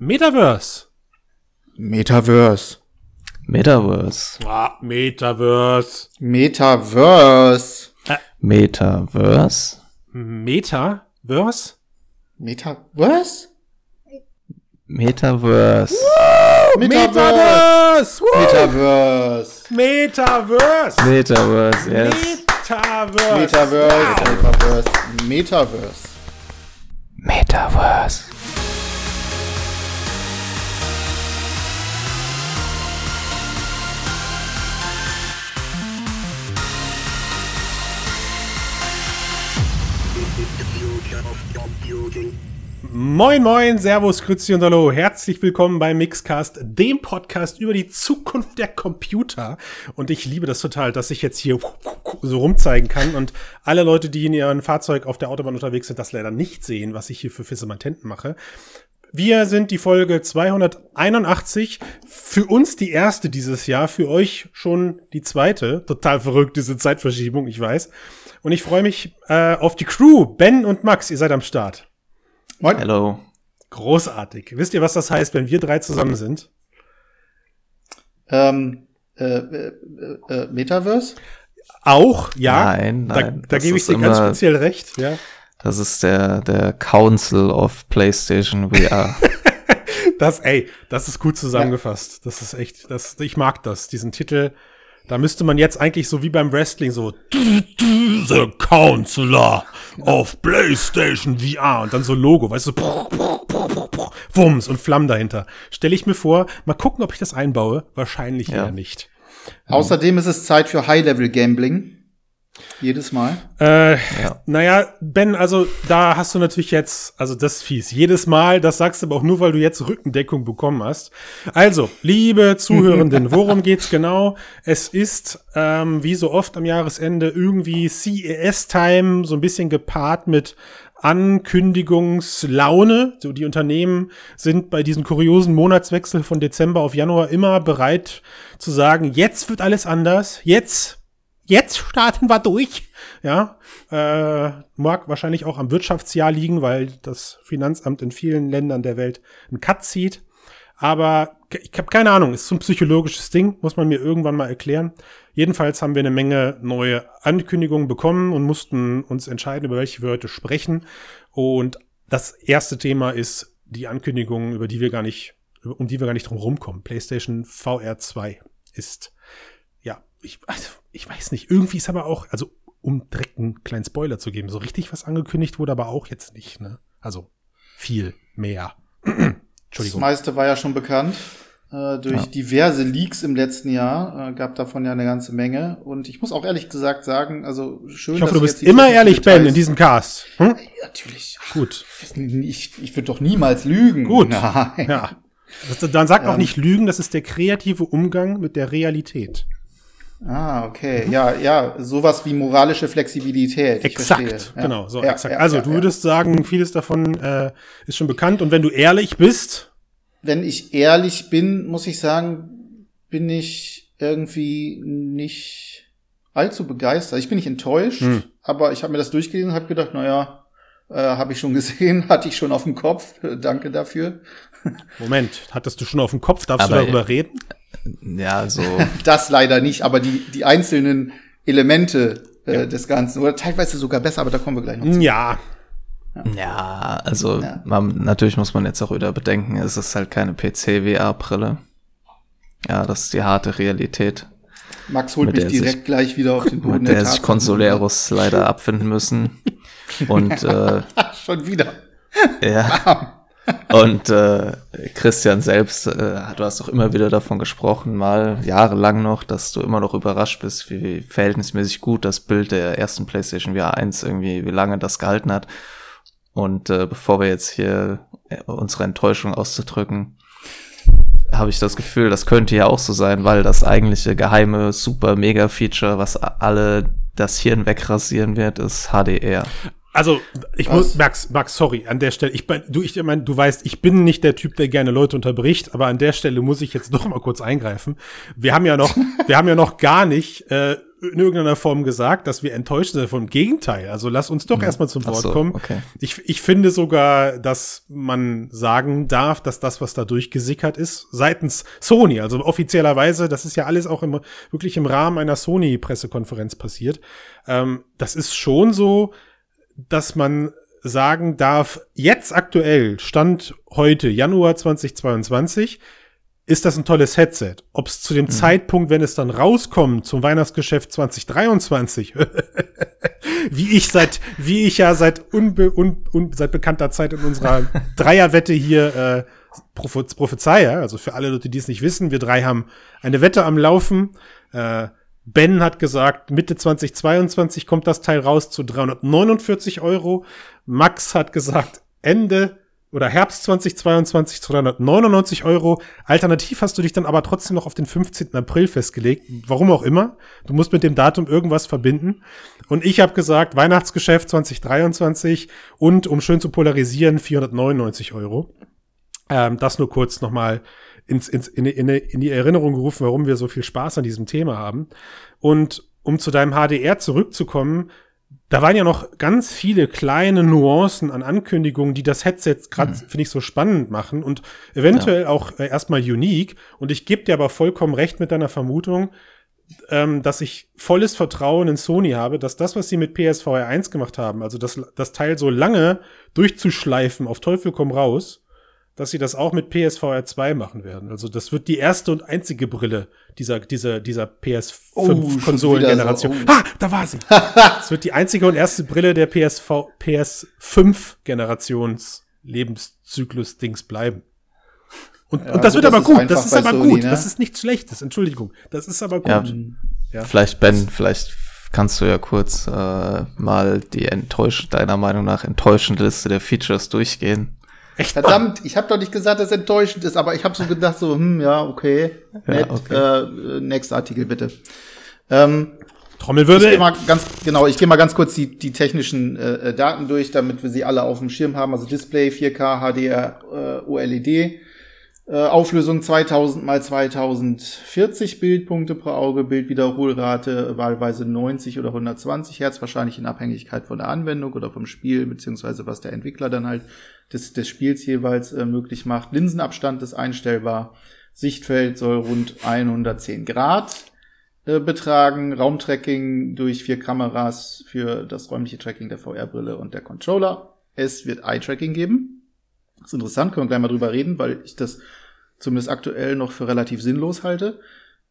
Metaverse. Metaverse. Metaverse. Ah, Metaverse. Metaverse. Metaverse. Metaverse? Metaverse? Metaverse. Metaverse! Woo! Metaverse. Metaverse! Metaverse, yes. Metaverse! Metaverse. Metaverse. Metaverse. Metaverse. Moin, moin, Servus, Grüezi und Hallo. Herzlich willkommen beim Mixcast, dem Podcast über die Zukunft der Computer. Und ich liebe das total, dass ich jetzt hier so rumzeigen kann und alle Leute, die in ihrem Fahrzeug auf der Autobahn unterwegs sind, das leider nicht sehen, was ich hier für Fissematenten mache. Wir sind die Folge 281. Für uns die erste dieses Jahr, für euch schon die zweite. Total verrückt, diese Zeitverschiebung, ich weiß. Und ich freue mich äh, auf die Crew. Ben und Max, ihr seid am Start. Moin. Hello. Großartig. Wisst ihr, was das heißt, wenn wir drei zusammen sind? Ähm, äh, äh, äh, Metaverse? Auch, ja. Nein, Da, nein. da das gebe ich ist dir ganz speziell recht, ja. Das ist der, der Council of PlayStation VR. Das, ey, das ist gut zusammengefasst. Das ist echt, das, ich mag das, diesen Titel. Da müsste man jetzt eigentlich so wie beim Wrestling so The Counselor of PlayStation VR und dann so Logo, weißt du, Wumms und Flammen dahinter. Stelle ich mir vor, mal gucken, ob ich das einbaue. Wahrscheinlich Ja. eher nicht. Außerdem ist es Zeit für High-Level-Gambling. Jedes Mal. Äh, Ja. Naja, Ben, also da hast du natürlich jetzt, also das ist fies. Jedes Mal, das sagst du aber auch nur, weil du jetzt Rückendeckung bekommen hast. Also, liebe Zuhörenden, worum geht's genau? Es ist, ähm, wie so oft am Jahresende, irgendwie CES-Time, so ein bisschen gepaart mit Ankündigungslaune. So, die Unternehmen sind bei diesem kuriosen Monatswechsel von Dezember auf Januar immer bereit zu sagen, jetzt wird alles anders, jetzt jetzt starten wir durch. Ja, äh, mag wahrscheinlich auch am Wirtschaftsjahr liegen, weil das Finanzamt in vielen Ländern der Welt einen Cut zieht. Aber ich habe keine Ahnung, ist so ein psychologisches Ding, muss man mir irgendwann mal erklären. Jedenfalls haben wir eine Menge neue Ankündigungen bekommen und mussten uns entscheiden, über welche wir heute sprechen. Und das erste Thema ist die Ankündigung, über die wir gar nicht, um die wir gar nicht drum rumkommen. PlayStation VR 2 ist ich, also, ich weiß nicht, irgendwie ist aber auch, also um direkt einen kleinen Spoiler zu geben, so richtig was angekündigt wurde aber auch jetzt nicht, ne? Also viel mehr. Das Entschuldigung. meiste war ja schon bekannt. Äh, durch Ja. diverse Leaks im letzten Jahr äh, gab davon ja eine ganze Menge. Und ich muss auch ehrlich gesagt sagen, also schön, Ich hoffe, du bist immer ehrlich, Ben, in diesem Cast. Hm? Ja, Natürlich. Gut. Ich, ich würde doch niemals lügen. Gut. Nein. Ja. Das, dann sag auch Ähm. nicht Lügen, das ist der kreative Umgang mit der Realität. Ah, okay. Ja, ja, sowas wie moralische Flexibilität. Exakt. Ja. genau, so Ja, exakt. ja, also ja, du ja. würdest sagen, vieles davon äh, ist schon bekannt und wenn du ehrlich bist, Wenn ich ehrlich bin, muss ich sagen, bin ich irgendwie nicht allzu begeistert. Ich bin nicht enttäuscht, Hm. aber ich habe mir das durchgelesen und habe gedacht, naja, äh, habe ich schon gesehen, hatte ich schon auf dem Kopf. Danke dafür. Moment, hattest du schon auf dem Kopf, darfst Aber- du darüber reden? Ja, so. Das leider nicht, aber die, die einzelnen Elemente äh, des Ganzen, oder teilweise sogar besser, aber da kommen wir gleich noch zu. Ja, Ja, also Ja. Man, natürlich muss man jetzt auch wieder bedenken, es ist halt keine PC-VR-Brille. Ja, das ist die harte Realität, Max holt mich der sich- direkt gleich wieder auf den Boden mit der sich Tatsachen. Consoleros leider abfinden müssen. Und äh, Schon wieder. ja. Und äh, Christian selbst, äh, du hast doch immer wieder davon gesprochen, mal jahrelang noch, dass du immer noch überrascht bist, wie verhältnismäßig gut das Bild der ersten PlayStation VR 1 irgendwie, wie lange das gehalten hat. Und äh, bevor wir jetzt hier äh, unsere Enttäuschung auszudrücken, habe ich das Gefühl, das könnte ja auch so sein, weil das eigentliche geheime super mega Feature, was alle das Hirn wegrasieren wird, ist HDR. Also, ich muss, Max, Max, sorry, an der Stelle, ich bin, du, ich meine, du weißt, ich bin nicht der Typ, der gerne Leute unterbricht, aber an der Stelle muss ich jetzt doch mal kurz eingreifen. Wir haben ja noch, wir haben ja noch gar nicht äh, in irgendeiner Form gesagt, dass wir enttäuscht sind. Vom Gegenteil. Also lass uns doch erstmal zum Wort so, kommen. okay. Ich, ich finde sogar, dass man sagen darf, dass das, was da durchgesickert ist, seitens Sony, also offiziellerweise, das ist ja alles auch im, wirklich im Rahmen einer Sony-Pressekonferenz passiert, ähm, das ist schon so, dass man sagen darf, jetzt aktuell, Stand heute, Januar 2022, ist das ein tolles Headset. Ob es zu dem Zeitpunkt, wenn es dann rauskommt, zum Weihnachtsgeschäft 2023, wie ich seit, wie ich ja seit unbe, un, un, seit bekannter Zeit in unserer Dreierwette hier äh, prophe- prophezeie, also für alle Leute, die es nicht wissen, wir drei haben eine Wette am Laufen. Äh, Ben hat gesagt, Mitte 2022 kommt das Teil raus zu 349 Euro. Max hat gesagt, Ende oder Herbst 2022 zu 399 Euro. Alternativ hast du dich dann aber trotzdem noch auf den 15. April festgelegt. Warum auch immer. Du musst mit dem Datum irgendwas verbinden. Und ich habe gesagt, Weihnachtsgeschäft 2023 und um schön zu polarisieren, 499 Euro. Ähm, das nur kurz nochmal ins, ins, in, in, in die Erinnerung gerufen, warum wir so viel Spaß an diesem Thema haben. Und um zu deinem HDR zurückzukommen, da waren ja noch ganz viele kleine Nuancen an Ankündigungen, die das Headset gerade, finde ich, so spannend machen und eventuell auch äh, erstmal unique. Und ich gebe dir aber vollkommen recht mit deiner Vermutung, ähm, dass ich volles Vertrauen in Sony habe, dass das, was sie mit PSVR 1 gemacht haben, also das, das Teil so lange durchzuschleifen, auf Teufel komm raus, dass sie das auch mit PSVR 2 machen werden. Also das wird die erste und einzige Brille dieser, dieser, dieser Oh, schon PS5-Konsolengeneration. wieder so, oh. Ha, da war sie. Es wird die einzige und erste Brille der PSV, PS5-Generations Lebenszyklus-Dings bleiben. Und, Ja, und das gut, wird das aber gut. Das ist aber Sony, gut. ne? Das ist nichts Schlechtes. Entschuldigung. Das ist aber gut. Ja. Ja. Vielleicht, Ben, vielleicht kannst du ja kurz äh, mal die enttäusch deiner Meinung nach enttäuschende Liste der Features durchgehen. Echt Verdammt, ich habe doch nicht gesagt, dass es enttäuschend ist, aber ich habe so gedacht, so, hm, ja, okay. Ja, Nett, okay. Äh, next Artikel bitte. Ähm, ich Trommelwirbel. gehe mal ganz genau, ich gehe mal ganz kurz die, die technischen äh, Daten durch, damit wir sie alle auf dem Schirm haben. Also Display 4K HDR äh, OLED, äh, Auflösung 2000 mal 2040 Bildpunkte pro Auge, Bildwiederholrate wahlweise 90 oder 120 Hertz, wahrscheinlich in Abhängigkeit von der Anwendung oder vom Spiel, beziehungsweise was der Entwickler dann halt des, des Spiels jeweils äh, möglich macht. Linsenabstand ist einstellbar. Sichtfeld soll rund 110 Grad äh, betragen. Raumtracking durch vier Kameras für das räumliche Tracking der VR-Brille und der Controller. Es wird Eye-Tracking geben. Das ist interessant, können wir gleich mal drüber reden, weil ich das zumindest aktuell noch für relativ sinnlos halte.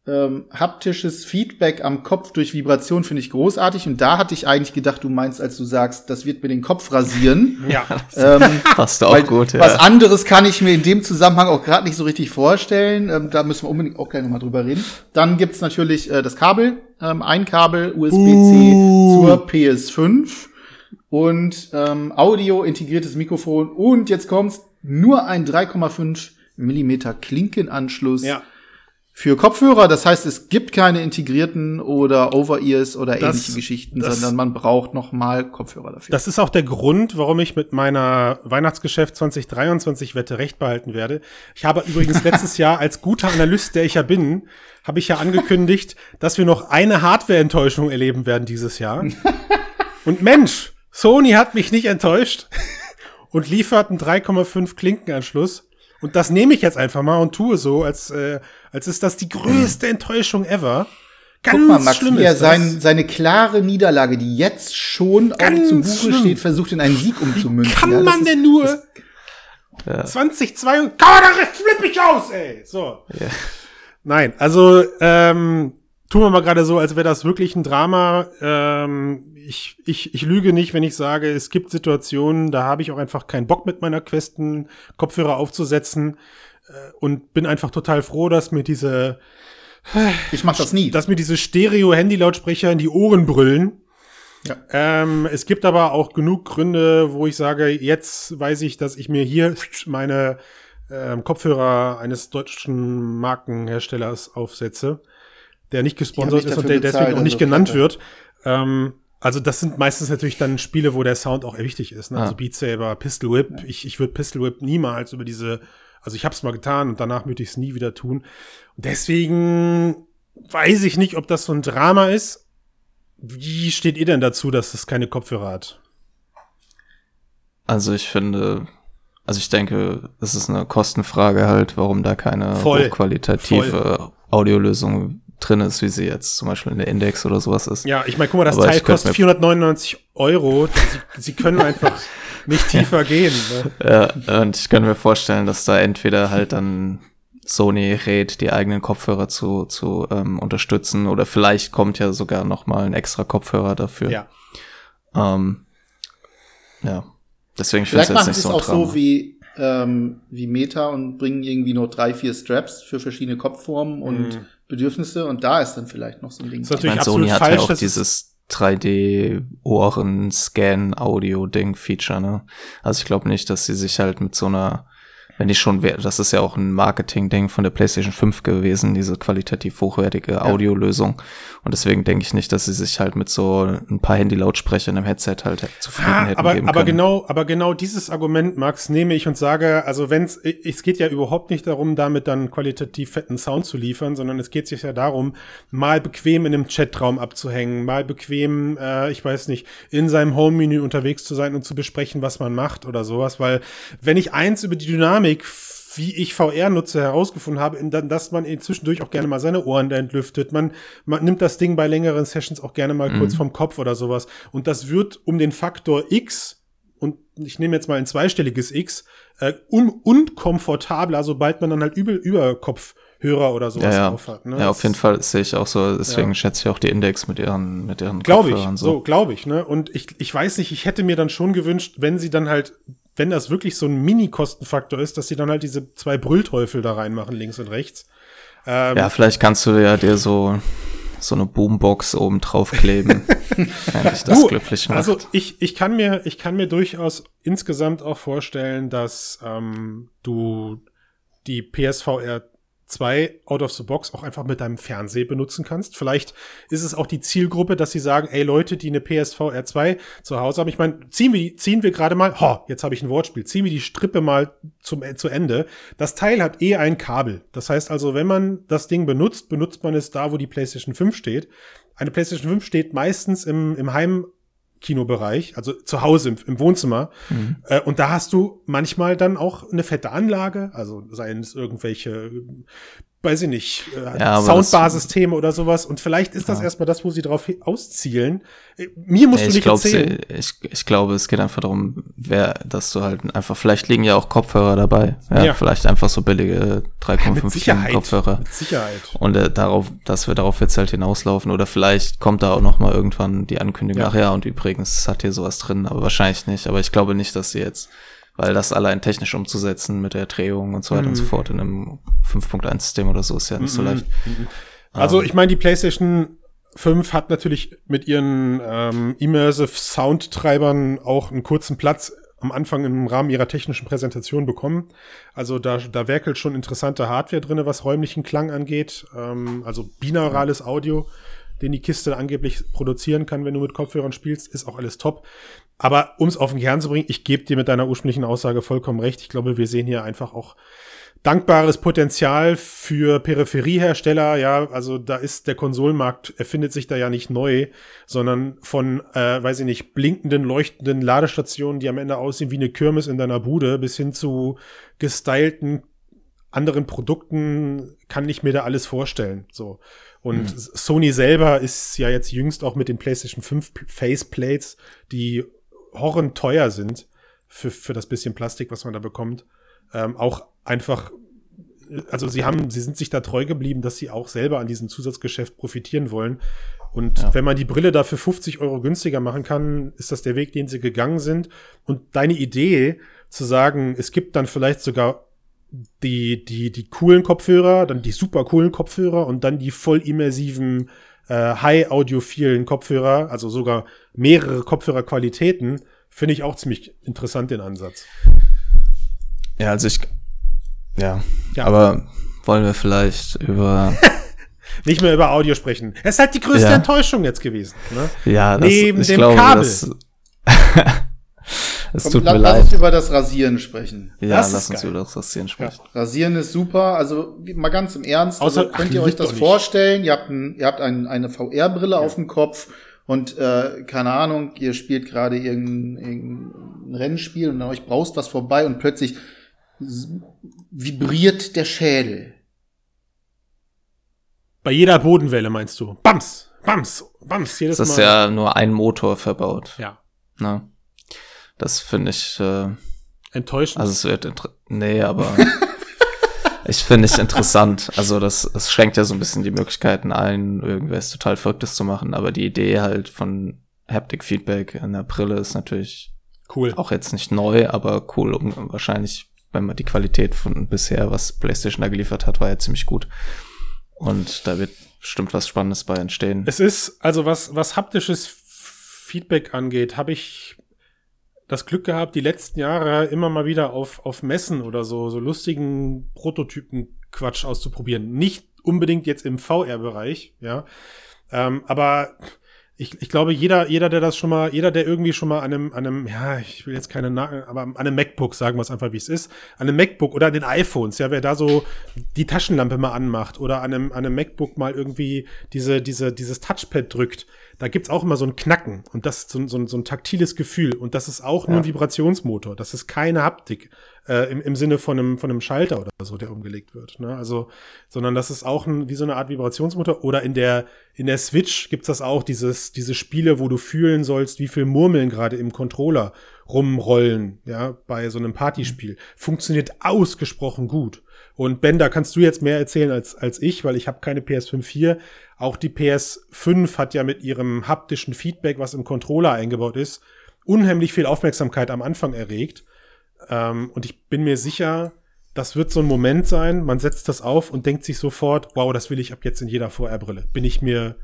Ähm, haptisches Feedback am Kopf durch Vibration finde ich großartig. Und da hatte ich eigentlich gedacht, du meinst, als du sagst, das wird mir den Kopf rasieren. Ja. ähm, Passt auch weil gut, ja. Was anderes kann ich mir in dem Zusammenhang auch gerade nicht so richtig vorstellen. Ähm, da müssen wir unbedingt auch gleich nochmal drüber reden. Dann gibt's natürlich äh, das Kabel. Ähm, ein Kabel USB-C zur PS5 und ähm, Audio, integriertes Mikrofon und jetzt kommt's nur ein 3,5 Millimeter Klinkenanschluss Ja. Für Kopfhörer. Das heißt, es gibt keine integrierten oder Over-Ears oder Das- ähnliche Geschichten, das- sondern man braucht noch mal Kopfhörer dafür. Das ist auch der Grund, warum ich mit meiner Weihnachtsgeschäft 2023 Wette recht behalten werde. Ich habe übrigens letztes Jahr als guter Analyst, der ich ja bin, habe ich ja angekündigt, dass wir noch eine Hardware-Enttäuschung erleben werden dieses Jahr. Und Mensch, Sony hat mich nicht enttäuscht und liefert einen 3,5 Klinkenanschluss. Und das nehme ich jetzt einfach mal und tue so, als, äh, als ist das die größte Enttäuschung ever. Ganz Guck mal, Max, schlimm wie ist sein, seine klare Niederlage, die jetzt schon auch Ganz zu Buche schlimm. steht, versucht in einen Sieg umzumünzen. Kann Ja, man ist- denn nur Ja. 2002 und kann man da flipp ich aus, ey. So. Ja. Nein, also ähm, tun wir mal gerade so, als wäre das wirklich ein Drama. Ähm, ich, ich, ich lüge nicht, wenn ich sage, es gibt Situationen, da habe ich auch einfach keinen Bock mit meiner Questen Kopfhörer aufzusetzen und bin einfach total froh, dass mir diese, Ich mach das nie. dass mir diese Stereo-Handy-Lautsprecher in die Ohren brüllen. Ja. Ähm, es gibt aber auch genug Gründe, wo ich sage, jetzt weiß ich, dass ich mir hier meine ähm, Kopfhörer eines deutschen Markenherstellers aufsetze, der nicht gesponsert ist und der deswegen auch nicht also genannt wird. Ähm, also das sind meistens natürlich dann Spiele, wo der Sound auch wichtig ist. Ne? Ah. Also Beat Saber, Pistol Whip. Ich, ich würde Pistol Whip niemals über diese, also ich habe es mal getan und danach würde ich es nie wieder tun. Und deswegen weiß ich nicht, ob das so ein Drama ist. Wie steht ihr denn dazu, dass es keine Kopfhörer hat? Also ich finde, also ich denke, es ist eine Kostenfrage halt, warum da keine Voll. hochqualitative Voll. Audiolösung drin ist, wie sie jetzt zum Beispiel in der Index oder sowas ist. Ja, ich meine, guck mal, das Aber Teil kostet mir- 499 Euro. Sie, sie können einfach nicht tiefer gehen. Ne? Ja, und ich kann mir vorstellen, dass da entweder halt dann Sony rät, die eigenen Kopfhörer zu, zu ähm, unterstützen oder vielleicht kommt ja sogar noch mal ein extra Kopfhörer dafür. Ja. Ähm, ja. Deswegen finde ich Vielleicht es jetzt machen nicht sie es so auch Drama. so wie, ähm, wie Meta und bringen irgendwie nur drei, vier Straps für verschiedene Kopfformen und Mhm. Bedürfnisse und da ist dann vielleicht noch so ein Ding. Ist dran. ich meine, natürlich Sony absolut hat falsch, ja auch dieses 3D-Ohren-Scan-Audio-Ding-Feature, ne? Also ich glaube nicht, dass sie sich halt mit so einer, wenn die schon, wär- das ist ja auch ein Marketing-Ding von der PlayStation 5 gewesen, diese qualitativ hochwertige Audiolösung. Und deswegen denke ich nicht, dass sie sich halt mit so ein paar Handy-Lautsprechern im Headset halt zufrieden Ah, hätten aber, geben aber können. genau, aber genau dieses Argument, Max, nehme ich und sage, also wenn's, es geht ja überhaupt nicht darum, damit dann qualitativ fetten Sound zu liefern, sondern es geht sich ja darum, mal bequem in einem Chatraum abzuhängen, mal bequem, äh, ich weiß nicht, in seinem Home-Menü unterwegs zu sein und zu besprechen, was man macht oder sowas, weil wenn ich eins über die Dynamik wie ich VR nutze, herausgefunden habe, dass man zwischendurch auch gerne mal seine Ohren entlüftet. Man, man nimmt das Ding bei längeren Sessions auch gerne mal kurz vom Kopf oder sowas. Und das wird um den Faktor X, und ich nehme jetzt mal ein zweistelliges X, äh, un unkomfortabler, sobald man dann halt über, über Kopfhörer oder ja, sowas ja. drauf hat. Ne? ja, auf jeden Fall sehe ich auch so, deswegen Ja. schätze ich auch die Index mit ihren, mit ihren Glaube ich, Kopfhörern so, glaube ich, ne? Und ich, ich weiß nicht, ich hätte mir dann schon gewünscht, wenn sie dann halt, wenn das wirklich so ein Mini-Kostenfaktor ist, dass sie dann halt diese zwei Brüllteufel da reinmachen, links und rechts. Ähm, Ja, vielleicht kannst du ja dir so, so eine Boombox oben draufkleben, wenn dich das Du, glücklich macht. Also ich, ich kann mir, ich kann mir durchaus insgesamt auch vorstellen, dass ähm, du die PSVR 2 out of the box auch einfach mit deinem Fernseher benutzen kannst. Vielleicht ist es auch die Zielgruppe, dass sie sagen, ey Leute, die eine PSVR 2 zu Hause haben, ich meine, ziehen wir, ziehen wir gerade mal, ho, jetzt habe ich ein Wortspiel, ziehen wir die Strippe mal zum, äh, zu Ende. Das Teil hat eh ein Kabel. Das heißt also, wenn man das Ding benutzt, benutzt man es da, wo die PlayStation 5 steht. Eine PlayStation 5 steht meistens im, im Heimkinobereich, also zu Hause im, im Wohnzimmer. Mhm. Äh, und da hast du manchmal dann auch eine fette Anlage, also seien es irgendwelche, weiß ich nicht, äh, Ja, Soundbarsysteme oder sowas. Und vielleicht ist das erstmal das, wo sie drauf auszielen. Äh, Mir musst Nee, du ich, nicht glaub, erzählen. ich, ich glaube, es geht einfach darum, wer, dass du halt einfach, vielleicht liegen ja auch Kopfhörer dabei. Ja, Ja. Vielleicht einfach so billige 3,5 mit Sicherheit. Kopfhörer. Mit Sicherheit. Und äh, darauf, dass wir darauf jetzt halt hinauslaufen. Oder vielleicht kommt da auch noch mal irgendwann die Ankündigung, Ja. ach ja, und übrigens hat hier sowas drin, aber wahrscheinlich nicht. Aber ich glaube nicht, dass sie jetzt, weil das allein technisch umzusetzen mit der Drehung und so weiter und so Mhm. fort in einem 5.1-System oder so ist ja nicht so leicht. Also Ähm, ich meine, die PlayStation 5 hat natürlich mit ihren ähm, Immersive Soundtreibern auch einen kurzen Platz am Anfang im Rahmen ihrer technischen Präsentation bekommen. Also da, da werkelt schon interessante Hardware drinne, was räumlichen Klang angeht. Ähm, also binaurales Audio, den die Kiste angeblich produzieren kann, wenn du mit Kopfhörern spielst, ist auch alles top. Aber um es auf den Kern zu bringen, ich gebe dir mit deiner ursprünglichen Aussage vollkommen recht. Ich glaube, wir sehen hier einfach auch dankbares Potenzial für Peripheriehersteller. Ja, also da ist der Konsolenmarkt, erfindet sich da ja nicht neu, sondern von, äh, weiß ich nicht, blinkenden, leuchtenden Ladestationen, die am Ende aussehen wie eine Kirmes in deiner Bude, bis hin zu gestylten anderen Produkten kann ich mir da alles vorstellen. So. Und Sony selber ist ja jetzt jüngst auch mit den PlayStation 5 Faceplates, die horrend teuer sind für, für das bisschen Plastik, was man da bekommt, ähm, auch einfach, also sie haben, sie sind sich da treu geblieben, dass sie auch selber an diesem Zusatzgeschäft profitieren wollen. Und Ja. wenn man die Brille dafür 50 Euro günstiger machen kann, ist das der Weg, den sie gegangen sind. Und deine Idee zu sagen, es gibt dann vielleicht sogar die, die, die coolen Kopfhörer, dann die super coolen Kopfhörer und dann die voll immersiven, äh, high-audiophilen Kopfhörer, also sogar mehrere Kopfhörerqualitäten, finde ich auch ziemlich interessant, den Ansatz. Ja, also ich, ja, Ja. aber wollen wir vielleicht über, Nicht mehr über Audio sprechen. Es ist halt die größte Ja. Enttäuschung jetzt gewesen. Ne? ja, das, Neben ich dem glaube, Kabel. das, es Komm, tut la- mir lass leid. uns über das Rasieren sprechen. Ja, Das lass uns geil. über das Rasieren sprechen. Rasieren ist super. Also mal ganz im Ernst. Außer- also, könnt ihr euch das vorstellen? Ihr habt, ein, ihr habt ein, eine VR-Brille auf dem Kopf und äh, keine Ahnung, ihr spielt gerade irgendein, irgendein Rennspiel und an euch braust was vorbei und plötzlich vibriert der Schädel. Bei jeder Bodenwelle meinst du? Bams, bams, bams, jedes Das ist Mal. ja nur ein Motor verbaut. Ja. Na, das finde ich äh, enttäuschend. Also es wird nee, aber ich finde es interessant. Also das, es schränkt ja so ein bisschen die Möglichkeiten ein, irgendwas total Verrücktes zu machen. Aber die Idee halt von Haptic Feedback in der Brille ist natürlich cool. Auch jetzt nicht neu, aber cool. Und wahrscheinlich, wenn man die Qualität von bisher, was PlayStation da geliefert hat, war ja ziemlich gut. Und da wird bestimmt was Spannendes bei entstehen. Es ist, also was, was haptisches Feedback angeht, habe ich das Glück gehabt, die letzten Jahre immer mal wieder auf, auf Messen oder so, so lustigen Prototypen-Quatsch auszuprobieren. Nicht unbedingt jetzt im VR-Bereich, ja. Ähm, aber ich, ich glaube, jeder, jeder, der das schon mal, jeder, der irgendwie schon mal an einem, an einem, ja, ich will jetzt keine, Na aber an einem MacBook, sagen wir es einfach, wie es ist, an einem MacBook oder an den iPhones, ja, wer da so die Taschenlampe mal anmacht oder an einem, an einem MacBook mal irgendwie diese, diese, dieses Touchpad drückt, da gibt's auch immer so ein Knacken und das ist so, so, so ein taktiles Gefühl und das ist auch ja. nur ein Vibrationsmotor, das ist keine Haptik äh, im, im Sinne von einem, von einem Schalter oder so, der umgelegt wird. Ne? Also, sondern das ist auch ein, wie so eine Art Vibrationsmotor. Oder in der, in der Switch gibt's das auch, dieses, diese Spiele, wo du fühlen sollst, wie viel Murmeln gerade im Controller rumrollen, ja, bei so einem Partyspiel. Funktioniert ausgesprochen gut. Und Ben, da kannst du jetzt mehr erzählen als, als ich, weil ich habe keine PS5 hier. Auch die PS5 hat ja mit ihrem haptischen Feedback, was im Controller eingebaut ist, unheimlich viel Aufmerksamkeit am Anfang erregt. Ähm, und ich bin mir sicher, das wird so ein Moment sein, man setzt das auf und denkt sich sofort, wow, das will ich ab jetzt in jeder VR-Brille. Bin ich mir,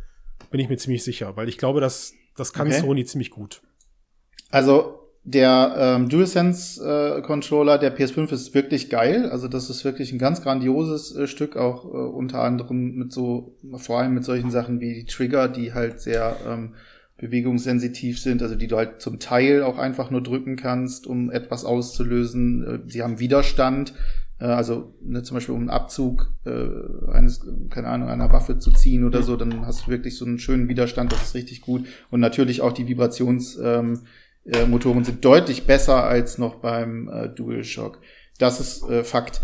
bin ich mir ziemlich sicher, weil ich glaube, das, das kann okay. Sony ziemlich gut. Also der ähm, DualSense äh, Controller der PS5 ist wirklich geil. Also das ist wirklich ein ganz grandioses äh, Stück, auch äh, unter anderem mit so, vor allem mit solchen Sachen wie die Trigger, die halt sehr ähm, bewegungssensitiv sind, also die du halt zum Teil auch einfach nur drücken kannst, um etwas auszulösen. Äh, sie haben Widerstand, äh, also ne, zum Beispiel um einen Abzug äh, eines, keine Ahnung, einer Waffe zu ziehen oder so, dann hast du wirklich so einen schönen Widerstand, das ist richtig gut. Und natürlich auch die Vibrationsmotoren ähm, äh, sind deutlich besser als noch beim äh, DualShock. Das ist äh, Fakt.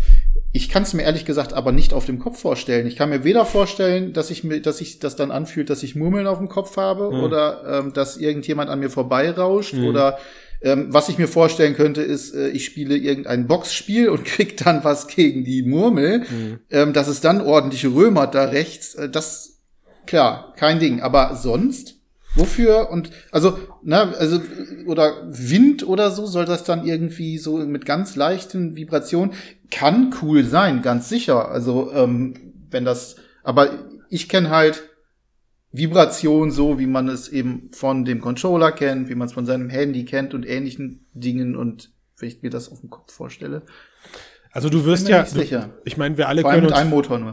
Ich kann es mir ehrlich gesagt aber nicht auf dem Kopf vorstellen. Ich kann mir weder vorstellen, dass ich mir, dass sich das dann anfühlt, dass ich Murmeln auf dem Kopf habe mhm. oder ähm, dass irgendjemand an mir vorbeirauscht mhm. oder ähm, was ich mir vorstellen könnte, ist, äh, ich spiele irgendein Boxspiel und krieg dann was gegen die Murmel, mhm. ähm, dass es dann ordentliche Römer da rechts. Äh, das klar, kein Ding. Aber sonst Wofür und also, ne, also oder Wind oder so soll das dann irgendwie so mit ganz leichten Vibrationen kann cool sein, ganz sicher. Also ähm, wenn das, aber ich kenne halt Vibration so, wie man es eben von dem Controller kennt, wie man es von seinem Handy kennt und ähnlichen Dingen und wenn ich mir das auf dem Kopf vorstelle, also du wirst ja, du, ich meine, wir alle können uns,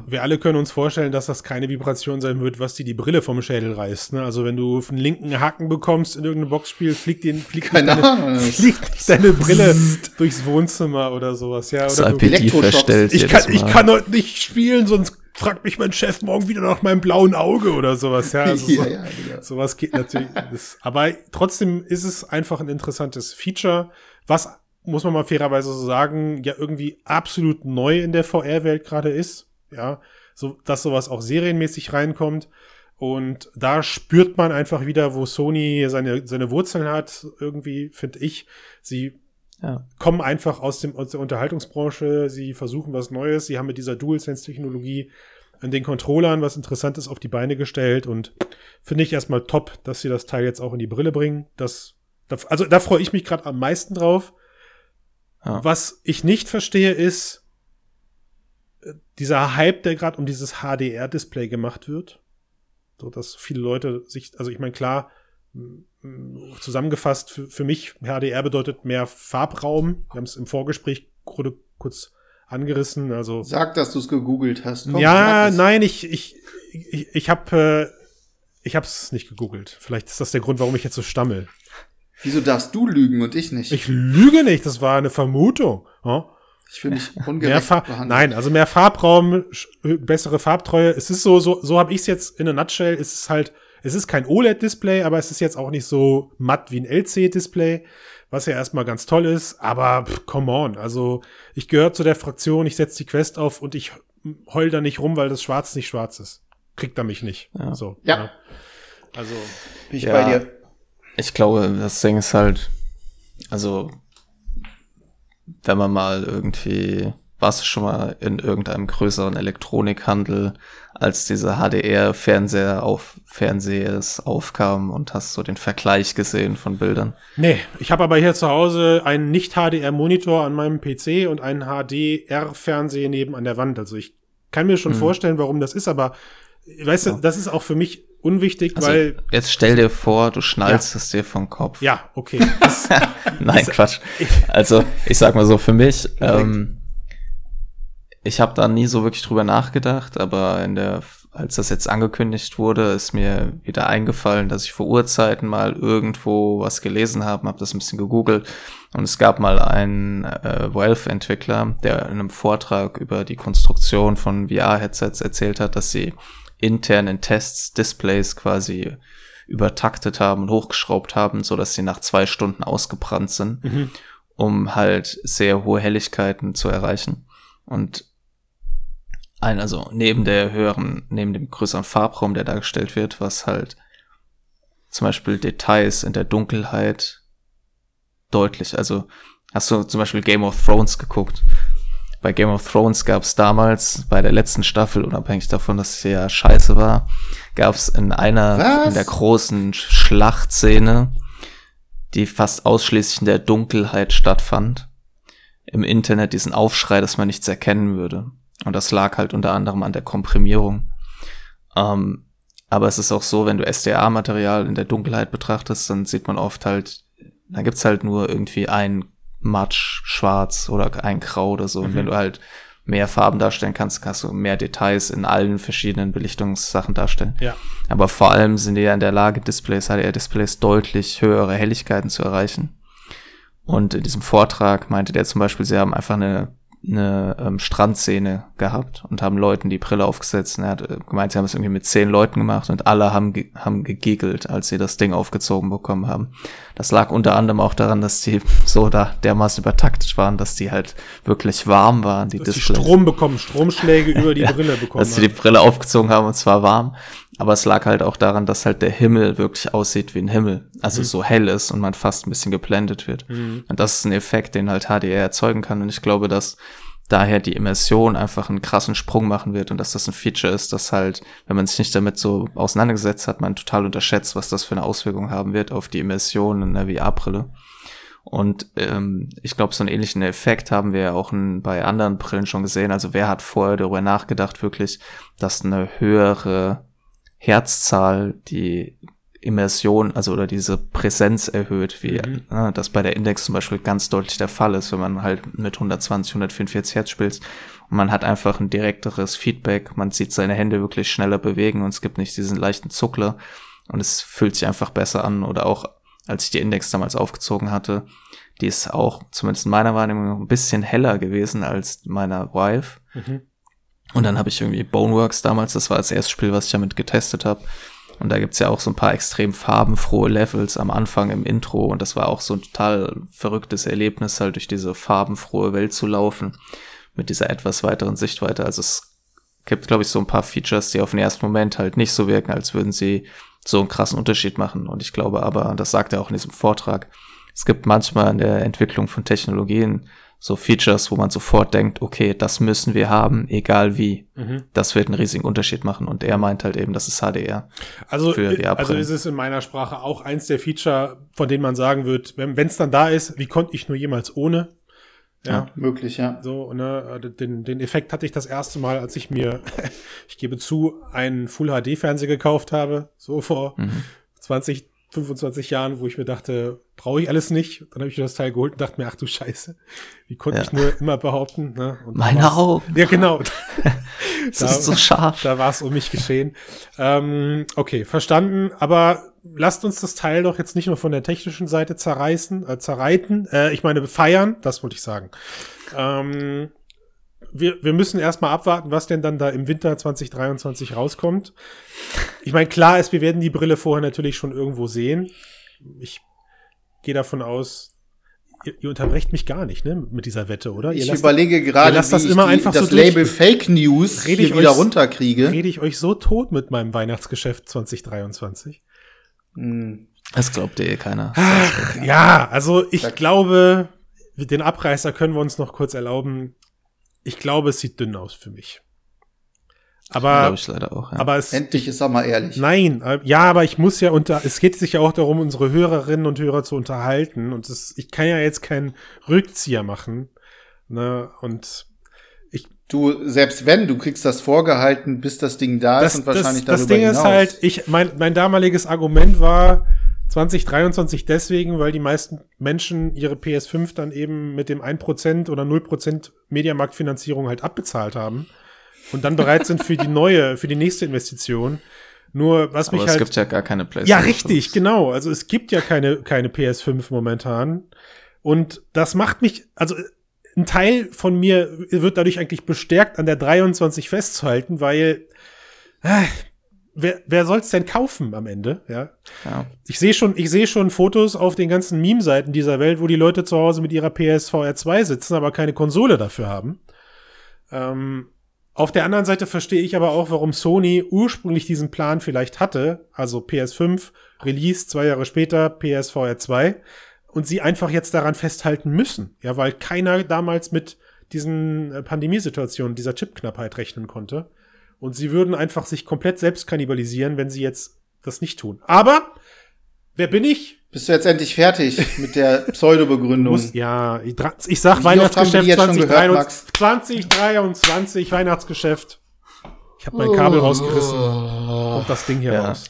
wir alle können uns vorstellen, dass das keine Vibration sein wird, was dir die Brille vom Schädel reißt. Ne? Also wenn du einen linken Haken bekommst in irgendeinem Boxspiel, fliegt, den, fliegt, nicht deine, fliegt deine Brille durchs Wohnzimmer oder sowas. Ja, oder verstellt ich kann, ich kann heute nicht spielen, sonst fragt mich mein Chef morgen wieder nach meinem blauen Auge oder sowas. Ja, also ja, so, ja, ja. sowas geht natürlich. Das, aber trotzdem ist es einfach ein interessantes Feature, was muss man mal fairerweise so sagen, ja irgendwie absolut neu in der VR-Welt gerade ist. Ja, so, dass sowas auch serienmäßig reinkommt. Und da spürt man einfach wieder, wo Sony seine, seine Wurzeln hat, irgendwie, finde ich. Sie ja. kommen einfach aus, dem, aus der Unterhaltungsbranche, sie versuchen was Neues, sie haben mit dieser DualSense-Technologie an den Controllern was Interessantes auf die Beine gestellt und finde ich erstmal top, dass sie das Teil jetzt auch in die Brille bringen. Das, also da freue ich mich gerade am meisten drauf. Ja. Was ich nicht verstehe, ist äh, dieser Hype, der gerade um dieses HDR-Display gemacht wird. So, dass viele Leute sich, also ich meine, klar, zusammengefasst, für, für mich, HDR bedeutet mehr Farbraum. Wir haben es im Vorgespräch kurz angerissen. Also Sag, dass du es gegoogelt hast. Komm, ja, nein, ich, ich, ich, ich habe äh, ich habe es nicht gegoogelt. Vielleicht ist das der Grund, warum ich jetzt so stammel. Wieso darfst du lügen und ich nicht? Ich lüge nicht, das war eine Vermutung. Oh? Ich finde mich ungerecht behandelt. Nein, also mehr Farbraum, bessere Farbtreue. Es ist so, so, so habe ich es jetzt in a nutshell. Es ist halt Es ist kein OLED-Display, aber es ist jetzt auch nicht so matt wie ein LC-Display, was ja erstmal ganz toll ist. Aber pff, come on, also ich gehöre zu der Fraktion, ich setze die Quest auf und ich heul da nicht rum, weil das Schwarz nicht schwarz ist. Kriegt er mich nicht. Ja. So, Ja. Also, Bin ich Ja. bei dir. Ich glaube, das Ding ist halt, also, wenn man mal irgendwie, warst du schon mal in irgendeinem größeren Elektronikhandel, als diese HDR-Fernseher auf Fernsehers aufkamen und hast so den Vergleich gesehen von Bildern? nee, ich habe aber hier zu Hause einen nicht-HDR-Monitor an meinem PC und einen HDR-Fernseher neben an der Wand. Also ich kann mir schon vorstellen, warum das ist, aber weißt du, das ist auch für mich unwichtig, Also, weil jetzt stell dir vor, du schnallst es dir vom Kopf. ja, okay. Das, Nein, Quatsch. Also, ich sag mal so, für mich, ähm, ich habe da nie so wirklich drüber nachgedacht, aber in der, als das jetzt angekündigt wurde, ist mir wieder eingefallen, dass ich vor Urzeiten mal irgendwo was gelesen habe, habe das ein bisschen gegoogelt und es gab mal einen äh, Valve-Entwickler, der in einem Vortrag über die Konstruktion von VR-Headsets erzählt hat, dass sie intern in Tests Displays quasi übertaktet haben und hochgeschraubt haben, so dass sie nach zwei Stunden ausgebrannt sind, um halt sehr hohe Helligkeiten zu erreichen. Und ein, also neben der höheren, neben dem größeren Farbraum, der dargestellt wird, was halt zum Beispiel Details in der Dunkelheit deutlich, also hast du zum Beispiel Game of Thrones geguckt? Bei Game of Thrones gab es damals, bei der letzten Staffel, unabhängig davon, dass sie ja scheiße war, gab es in einer, Was? in der großen Schlachtszene, die fast ausschließlich in der Dunkelheit stattfand, im Internet diesen Aufschrei, dass man nichts erkennen würde. Und das lag halt unter anderem an der Komprimierung. Ähm, aber es ist auch so, wenn du SDA-Material in der Dunkelheit betrachtest, dann sieht man oft halt, da gibt's halt nur irgendwie ein Matsch, schwarz oder ein Grau oder so. Und wenn du halt mehr Farben darstellen kannst, kannst du mehr Details in allen verschiedenen Belichtungssachen darstellen. ja. Aber vor allem sind die ja in der Lage, Displays, HDR-Displays deutlich höhere Helligkeiten zu erreichen. Und in diesem Vortrag meinte der zum Beispiel, sie haben einfach eine, eine ähm, Strandszene gehabt und haben Leuten die Brille aufgesetzt. Und er hat äh, gemeint, sie haben es irgendwie mit zehn Leuten gemacht und alle haben, ge haben gegiggelt, als sie das Ding aufgezogen bekommen haben. Das lag unter anderem auch daran, dass die so da dermaßen übertaktet waren, dass die halt wirklich warm waren, die Dass die Displays. Strom bekommen, Stromschläge über die Ja, Brille bekommen. dass sie die Brille aufgezogen haben und zwar warm. Aber es lag halt auch daran, dass halt der Himmel wirklich aussieht wie ein Himmel. Also so hell ist und man fast ein bisschen geblendet wird. Und das ist ein Effekt, den halt HDR erzeugen kann. Und ich glaube, dass daher die Immersion einfach einen krassen Sprung machen wird und dass das ein Feature ist, das halt, wenn man sich nicht damit so auseinandergesetzt hat, man total unterschätzt, was das für eine Auswirkung haben wird auf die Immersion in der VR-Brille. Und ähm, ich glaube, so einen ähnlichen Effekt haben wir ja auch in, bei anderen Brillen schon gesehen. Also wer hat vorher darüber nachgedacht, wirklich, dass eine höhere Herzzahl die Immersion, also oder diese Präsenz erhöht, wie Mhm. äh, das bei der Index zum Beispiel ganz deutlich der Fall ist, wenn man halt mit 120, 144 Hertz spielt. Und man hat einfach ein direkteres Feedback, man sieht seine Hände wirklich schneller bewegen und es gibt nicht diesen leichten Zuckler und es fühlt sich einfach besser an. Oder auch, als ich die Index damals aufgezogen hatte, die ist auch, zumindest in meiner Wahrnehmung, ein bisschen heller gewesen als meiner Vive. Mhm. Und dann habe ich irgendwie Boneworks damals, das war das erste Spiel, was ich damit getestet habe. Und da gibt's ja auch so ein paar extrem farbenfrohe Levels am Anfang im Intro. Und das war auch so ein total verrücktes Erlebnis, halt durch diese farbenfrohe Welt zu laufen. Mit dieser etwas weiteren Sichtweite. Also es gibt, glaube ich, so ein paar Features, die auf den ersten Moment halt nicht so wirken, als würden sie so einen krassen Unterschied machen. Und ich glaube aber, das sagt er auch in diesem Vortrag, es gibt manchmal in der Entwicklung von Technologien so Features, wo man sofort denkt, okay, das müssen wir haben, egal wie. Mhm. Das wird einen riesigen Unterschied machen. Und er meint halt eben, das ist HDR. Also, die also ist es in meiner Sprache auch eins der Feature, von denen man sagen wird, wenn es dann da ist, wie konnte ich nur jemals ohne? Ja. Möglich, ja. So, ne, den, den Effekt hatte ich das erste Mal, als ich mir, ich gebe zu, einen Full-HD-Fernseher gekauft habe, so vor Mhm. 20, 25 Jahren, wo ich mir dachte, brauche ich alles nicht. Dann habe ich mir das Teil geholt und dachte mir, ach du Scheiße, wie konnte Ja. ich nur immer behaupten? Ne? Und da Meine Augen. Ja, genau. Es ist so scharf. Da war es um mich geschehen. Ähm, okay, verstanden. Aber lasst uns das Teil doch jetzt nicht nur von der technischen Seite zerreißen, äh, zerreiten. Äh, ich meine, feiern, das wollte ich sagen. Ähm, wir, wir müssen erstmal abwarten, was denn dann da im Winter 2023 rauskommt. Ich meine, klar ist, wir werden die Brille vorher natürlich schon irgendwo sehen. Ich gehe davon aus, ihr, ihr unterbrecht mich gar nicht, ne, mit dieser Wette, oder? Ihr Ich lasst- überlege gerade, wie das ich immer die, einfach das so durch- Label Fake News Rede hier ich wieder euch- runterkriege. rede ich euch so tot mit meinem Weihnachtsgeschäft 2023. Hm. Das glaubt dir eh keiner. Ach, ja, also ich glaube, den Abreißer können wir uns noch kurz erlauben. Ich glaube, es sieht dünn aus für mich. Aber, Glaube ich leider auch. Ja. aber es, Endlich ist er mal ehrlich. nein, äh, ja, aber ich muss ja unter, es geht sich ja auch darum, unsere Hörerinnen und Hörer zu unterhalten und es, ich kann ja jetzt keinen Rückzieher machen, ne, und Du, selbst wenn, du kriegst das vorgehalten, bis das Ding da das, ist und wahrscheinlich das, das darüber Ding hinaus. ist halt, ich, mein, mein damaliges Argument war 2023 deswegen, weil die meisten Menschen ihre PS5 dann eben mit dem 1% oder 0% Mediamarktfinanzierung halt abbezahlt haben und dann bereit sind für die neue, für die nächste Investition. Nur, was Aber mich es halt. gibt ja gar keine ja, PlayStation. richtig, 5. genau. Also es gibt ja keine, keine PS5 momentan. Und das macht mich, also ein Teil von mir wird dadurch eigentlich bestärkt, an der 23 festzuhalten, weil äh, wer, wer soll's denn kaufen am Ende? Ja, Ja. ich sehe schon, ich sehe schon Fotos auf den ganzen Meme-Seiten dieser Welt, wo die Leute zu Hause mit ihrer PSVR 2 sitzen, aber keine Konsole dafür haben. Ähm, auf der anderen Seite verstehe ich aber auch, warum Sony ursprünglich diesen Plan vielleicht hatte, also PS5, Release zwei Jahre später, PSVR 2, und sie einfach jetzt daran festhalten müssen, ja, weil keiner damals mit diesen äh, Pandemiesituationen, dieser Chipknappheit rechnen konnte. Und sie würden einfach sich komplett selbst kannibalisieren, wenn sie jetzt das nicht tun. Aber, wer bin ich? Bist du jetzt endlich fertig mit der Pseudo-Begründung? Muss, ja, ich, ich sag Wie Weihnachtsgeschäft die jetzt schon gehört, 2023, 2023, Weihnachtsgeschäft. Ich habe mein Kabel rausgerissen. Kommt das Ding hier Ja. raus.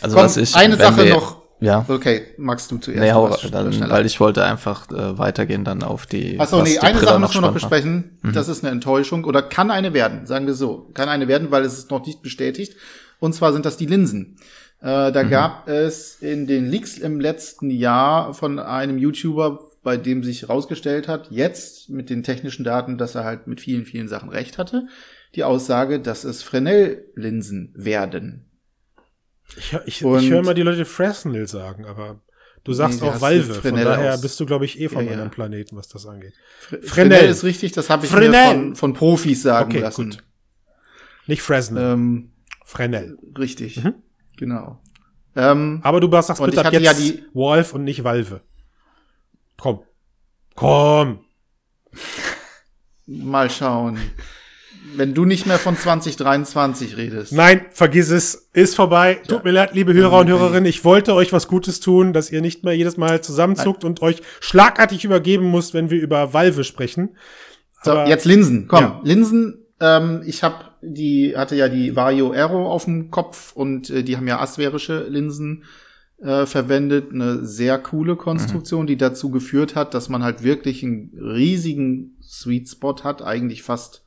Also Komm, was ich. eine Sache noch. Ja. Okay, magst du zuerst? Nee, hau, dann, weil ich wollte einfach äh, weitergehen dann auf die. Achso, nee, eine Sache müssen wir noch besprechen. Das ist eine Enttäuschung oder kann eine werden, sagen wir so. Kann eine werden, weil es ist noch nicht bestätigt. Und zwar sind das die Linsen. Äh, da gab es in den Leaks im letzten Jahr von einem YouTuber, bei dem sich herausgestellt hat, jetzt mit den technischen Daten, dass er halt mit vielen, vielen Sachen recht hatte, die Aussage, dass es Fresnel-Linsen werden. Ich, ich, Und- ich höre mal die Leute Fresnel sagen, aber du sagst Nee, auch Valve. Von daher aus. bist du, glaube ich, eh von Ja, ja. meinem Planeten, was das angeht. Fre- Fresnel. Fresnel ist richtig, das habe ich mir Fresnel. von, von Profis sagen Okay, lassen. gut. Nicht Fresnel, Ähm, Fresnel. richtig, Mhm. genau. Ähm, Aber du sagst bitte ab jetzt ja die- Valve und nicht Valve. Komm. Komm. Mal schauen. Wenn du nicht mehr von 2023 redest. Nein, vergiss es. Ist vorbei. Tut mir leid, liebe Hörer und. Hörerinnen. Ich wollte euch was Gutes tun, dass ihr nicht mehr jedes Mal zusammenzuckt und euch schlagartig übergeben müsst, wenn wir über Valve sprechen. So, Aber- jetzt Linsen. Komm, Ja. Linsen. Ähm, ich habe die hatte ja die Vario Aero auf dem Kopf und äh, die haben ja asphärische Linsen äh, verwendet. Eine sehr coole Konstruktion, die dazu geführt hat, dass man halt wirklich einen riesigen Sweet Spot hat, eigentlich fast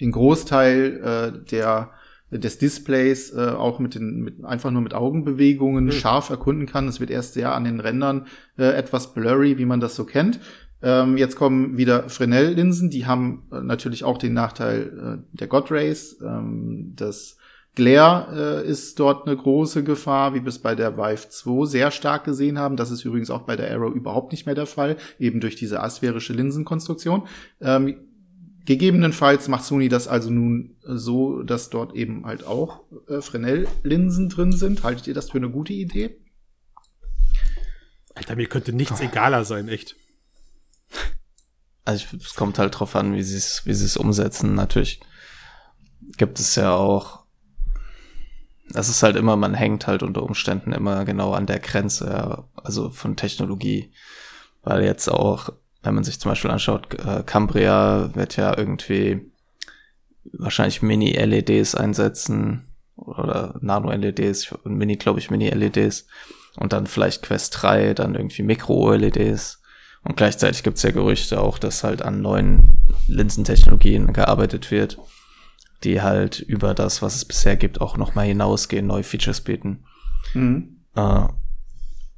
den Großteil äh, der des Displays äh, auch mit den mit einfach nur mit Augenbewegungen scharf erkunden kann. Es wird erst sehr an den Rändern äh, etwas blurry, wie man das so kennt. Ähm, jetzt kommen wieder Fresnel-Linsen, die haben äh, natürlich auch den Nachteil äh, der God Rays. Ähm, das Glare äh, ist dort eine große Gefahr, wie wir es bei der Vive 2 sehr stark gesehen haben. Das ist übrigens auch bei der Arrow überhaupt nicht mehr der Fall, eben durch diese asphärische Linsenkonstruktion. Ähm, gegebenenfalls macht Sony das also nun so, dass dort eben halt auch äh, Fresnel-Linsen drin sind. Haltet ihr das für eine gute Idee? Alter, mir könnte nichts egaler sein, echt. Also es kommt halt drauf an, wie sie es, wie sie es umsetzen. Natürlich gibt es ja auch. Das ist halt immer, man hängt halt unter Umständen immer genau an der Grenze, ja, also von Technologie. Weil jetzt auch, wenn man sich zum Beispiel anschaut, äh, Cambria wird ja irgendwie wahrscheinlich Mini-LEDs einsetzen oder Nano-LEDs, Mini, glaube ich, Mini-LEDs und dann vielleicht Quest 3, dann irgendwie Mikro-LEDs. Und gleichzeitig gibt es ja Gerüchte auch, dass halt an neuen Linsentechnologien gearbeitet wird, die halt über das, was es bisher gibt, auch nochmal hinausgehen, neue Features bieten. Mhm. Äh,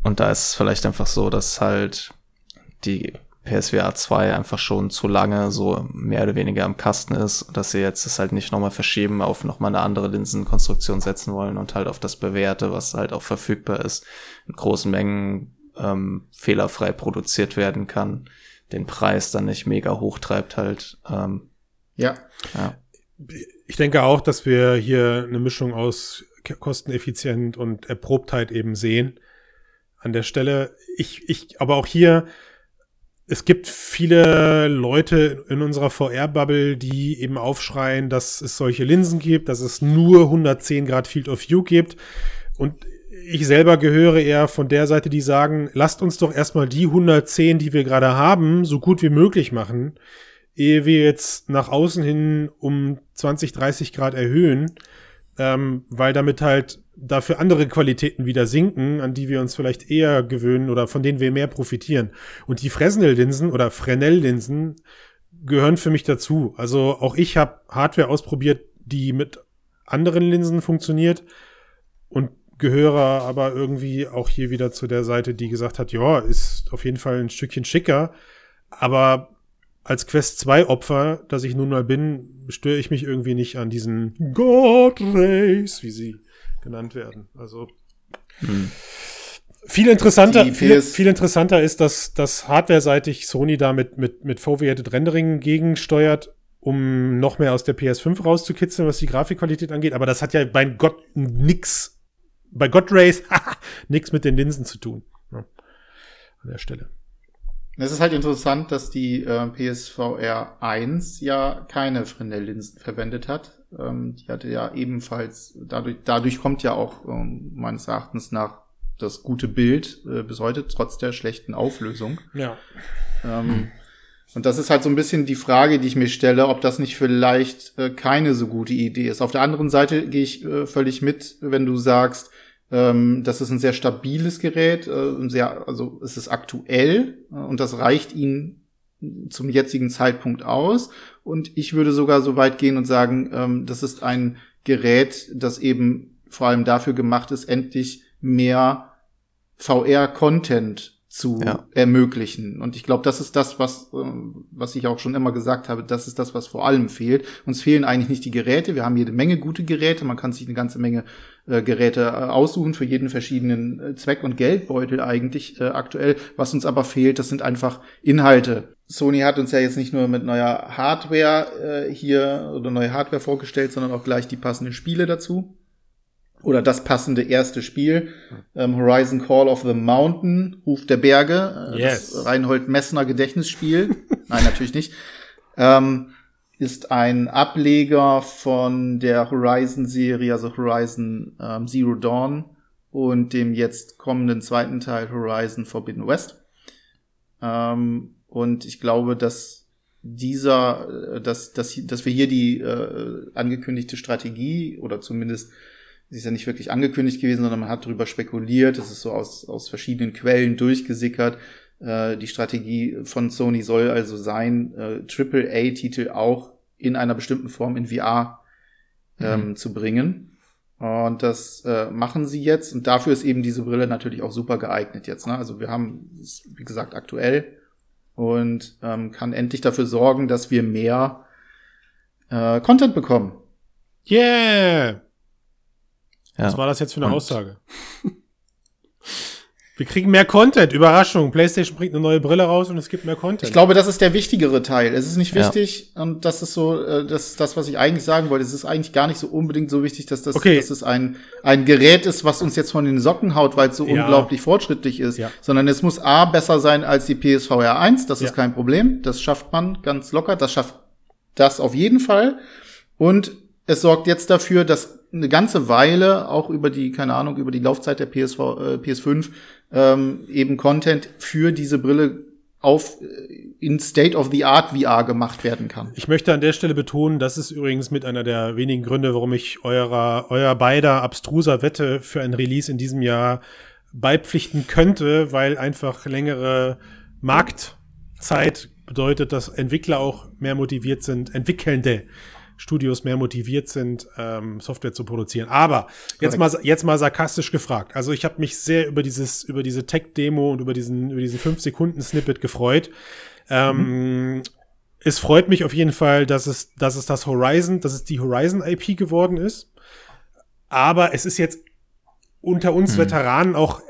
und da ist es vielleicht einfach so, dass halt die PSVR 2 einfach schon zu lange so mehr oder weniger am Kasten ist, dass sie jetzt es halt nicht nochmal verschieben, auf nochmal eine andere Linsenkonstruktion setzen wollen und halt auf das Bewährte, was halt auch verfügbar ist, in großen Mengen ähm, fehlerfrei produziert werden kann, den Preis dann nicht mega hoch treibt halt. Ähm, ja. ja. Ich denke auch, dass wir hier eine Mischung aus kosteneffizient und Erprobtheit eben sehen an der Stelle. Ich, ich, aber auch hier, es gibt viele Leute in unserer VR-Bubble, die eben aufschreien, dass es solche Linsen gibt, dass es nur 110 Grad Field of View gibt. Und ich selber gehöre eher von der Seite, die sagen, lasst uns doch erstmal die 110, die wir gerade haben, so gut wie möglich machen, ehe wir jetzt nach außen hin um 20, 30 Grad erhöhen, ähm, weil damit halt dafür andere Qualitäten wieder sinken, an die wir uns vielleicht eher gewöhnen oder von denen wir mehr profitieren. Und die Fresnel-Linsen oder Fresnel-Linsen gehören für mich dazu. Also auch ich habe Hardware ausprobiert, die mit anderen Linsen funktioniert und gehöre aber irgendwie auch hier wieder zu der Seite, die gesagt hat, ja, ist auf jeden Fall ein Stückchen schicker, aber als Quest 2 Opfer, das ich nun mal bin, störe ich mich irgendwie nicht an diesen God Rays, wie sie genannt werden. Also hm. viel interessanter, viel, viel, interessanter ist, dass, dass hardware-seitig Sony da mit, mit, mit Foveated Rendering gegensteuert, um noch mehr aus der PS5 rauszukitzeln, was die Grafikqualität angeht. Aber das hat ja bei Gott nix, bei God Rays nix mit den Linsen zu tun. Ja, an der Stelle. Es ist halt interessant, dass die äh, PSVR 1 ja keine Fresnel-Linsen verwendet hat. Ähm, die hatte ja ebenfalls, dadurch, dadurch kommt ja auch ähm, meines Erachtens nach das gute Bild äh, bis heute, trotz der schlechten Auflösung. Ja. Ähm, und das ist halt so ein bisschen die Frage, die ich mir stelle, ob das nicht vielleicht äh, keine so gute Idee ist. Auf der anderen Seite gehe ich äh, völlig mit, wenn du sagst, ähm, das ist ein sehr stabiles Gerät, äh, sehr, also es ist aktuell äh, und das reicht ihnen zum jetzigen Zeitpunkt aus. Und ich würde sogar so weit gehen und sagen, ähm, das ist ein Gerät, das eben vor allem dafür gemacht ist, endlich mehr VR-Content zu ja. ermöglichen. Und ich glaube, das ist das, was, äh, was ich auch schon immer gesagt habe, das ist das, was vor allem fehlt. Uns fehlen eigentlich nicht die Geräte. Wir haben jede Menge gute Geräte. Man kann sich eine ganze Menge äh, Geräte äh, aussuchen für jeden verschiedenen äh, Zweck und Geldbeutel eigentlich äh, aktuell. Was uns aber fehlt, das sind einfach Inhalte. Sony hat uns ja jetzt nicht nur mit neuer Hardware äh, hier oder neue Hardware vorgestellt, sondern auch gleich die passenden Spiele dazu oder das passende erste Spiel. Ähm, Horizon Call of the Mountain, Ruf der Berge, äh, yes. das Reinhold Messner Gedächtnisspiel. Nein, natürlich nicht. Ähm, ist ein Ableger von der Horizon-Serie, also Horizon ähm, Zero Dawn und dem jetzt kommenden zweiten Teil Horizon Forbidden West. Ähm, und ich glaube, dass dieser, äh, dass, dass, dass wir hier die äh, angekündigte Strategie oder zumindest Sie ist ja nicht wirklich angekündigt gewesen, sondern man hat darüber spekuliert. Es ist so aus, aus verschiedenen Quellen durchgesickert. Äh, die Strategie von Sony soll also sein, äh, AAA-Titel auch in einer bestimmten Form in VR ähm, mhm. zu bringen. Und das äh, machen sie jetzt. Und dafür ist eben diese Brille natürlich auch super geeignet jetzt. Ne? Also wir haben, wie gesagt, aktuell und ähm, kann endlich dafür sorgen, dass wir mehr äh, Content bekommen. Yeah! Ja. Was war das jetzt für eine Und? Aussage? Wir kriegen mehr Content. Überraschung. PlayStation bringt eine neue Brille raus und es gibt mehr Content. Ich glaube, das ist der wichtigere Teil. Es ist nicht wichtig ja. und das ist so, äh, das ist das, was ich eigentlich sagen wollte. Es ist eigentlich gar nicht so unbedingt so wichtig, dass das, okay. dass es ein, ein Gerät ist, was uns jetzt von den Socken haut, weil es so ja. unglaublich fortschrittlich ist. Ja. Sondern es muss A besser sein als die PSVR 1. Das ist kein Problem. Das schafft man ganz locker. Das schafft das auf jeden Fall. Und es sorgt jetzt dafür, dass eine ganze Weile auch über die, keine Ahnung, über die Laufzeit der PSV, äh, PS5 ähm, eben Content für diese Brille auf äh, in State of the Art VR gemacht werden kann. Ich möchte an der Stelle betonen, das ist übrigens mit einer der wenigen Gründe, warum ich eurer, euer beider abstruser Wette für ein Release in diesem Jahr beipflichten könnte, weil einfach längere Marktzeit bedeutet, dass Entwickler auch mehr motiviert sind, Entwickelnde Studios mehr motiviert sind, ähm, Software zu produzieren. Aber jetzt mal, jetzt mal sarkastisch gefragt. Also ich habe mich sehr über dieses, über diese Tech-Demo und über diesen, über diesen 5 Sekunden Snippet gefreut. Ähm, es freut mich auf jeden Fall, dass es, dass es das Horizon, dass es die Horizon IP geworden ist. Aber es ist jetzt unter uns Hm. Veteranen auch,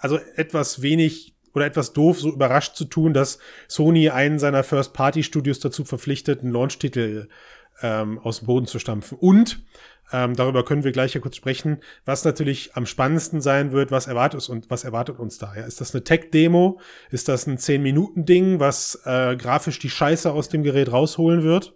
also etwas wenig oder etwas doof, so überrascht zu tun, dass Sony einen seiner First-Party-Studios dazu verpflichtet, einen Launch-Titel ähm, aus dem Boden zu stampfen. Und ähm, darüber können wir gleich ja kurz sprechen, was natürlich am spannendsten sein wird, was erwartet uns und was erwartet uns da. Ja? Ist das eine Tech-Demo? Ist das ein 10-Minuten-Ding, was äh, grafisch die Scheiße aus dem Gerät rausholen wird?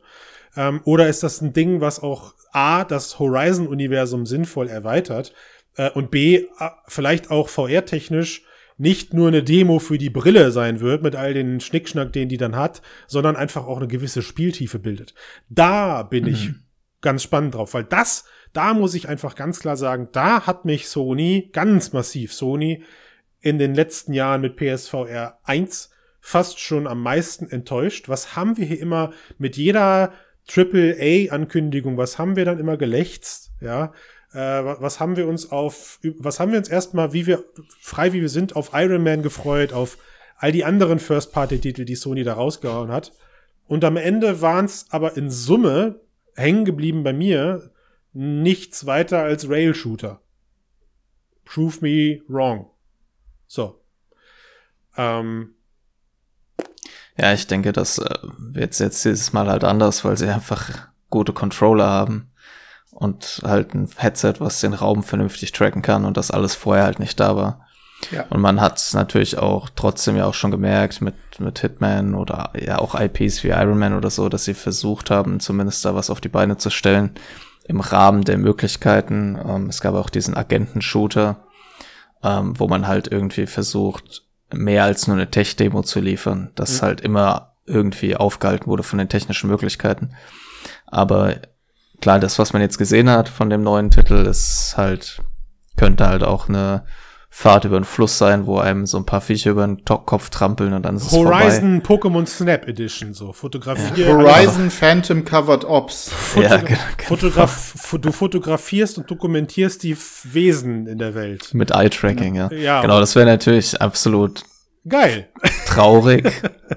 Ähm, oder ist das ein Ding, was auch A, das Horizon-Universum sinnvoll erweitert äh, und B, vielleicht auch VR-technisch nicht nur eine Demo für die Brille sein wird, mit all den Schnickschnack, den die dann hat, sondern einfach auch eine gewisse Spieltiefe bildet. Da bin ich ganz spannend drauf, weil das, da muss ich einfach ganz klar sagen, da hat mich Sony, ganz massiv Sony, in den letzten Jahren mit PSVR 1 fast schon am meisten enttäuscht. Was haben wir hier immer mit jeder AAA-Ankündigung, was haben wir dann immer gelächzt, ja? Äh, wa- was haben wir uns auf, was haben wir uns erstmal, wie wir, frei wie wir sind, auf Iron Man gefreut, auf all die anderen First-Party-Titel, die Sony da rausgehauen hat. Und am Ende waren es aber in Summe hängen geblieben bei mir nichts weiter als Rail-Shooter. Prove me wrong. So. Ähm, Ja, ich denke, das äh, wird jetzt dieses Mal halt anders, weil sie einfach gute Controller haben und halt ein Headset, was den Raum vernünftig tracken kann und das alles vorher halt nicht da war. Ja. Und man hat es natürlich auch trotzdem ja auch schon gemerkt mit, mit Hitman oder ja auch IPs wie Iron Man oder so, dass sie versucht haben, zumindest da was auf die Beine zu stellen im Rahmen der Möglichkeiten. Ähm, es gab auch diesen Agenten-Shooter, ähm, wo man halt irgendwie versucht, mehr als nur eine Tech-Demo zu liefern, das Mhm. halt immer irgendwie aufgehalten wurde von den technischen Möglichkeiten. Aber klar, das, was man jetzt gesehen hat von dem neuen Titel, ist halt, könnte halt auch eine Fahrt über den Fluss sein, wo einem so ein paar Viecher über den Kopf trampeln und dann ist es vorbei. Horizon Pokémon Snap Edition, so. Fotografier. Horizon Phantom Covered Ops. Foto Ja, genau, Fotograf fo- du fotografierst und dokumentierst die Wesen in der Welt. Mit Eye-Tracking, ja. Ja. Genau, das wäre natürlich absolut Geil. traurig,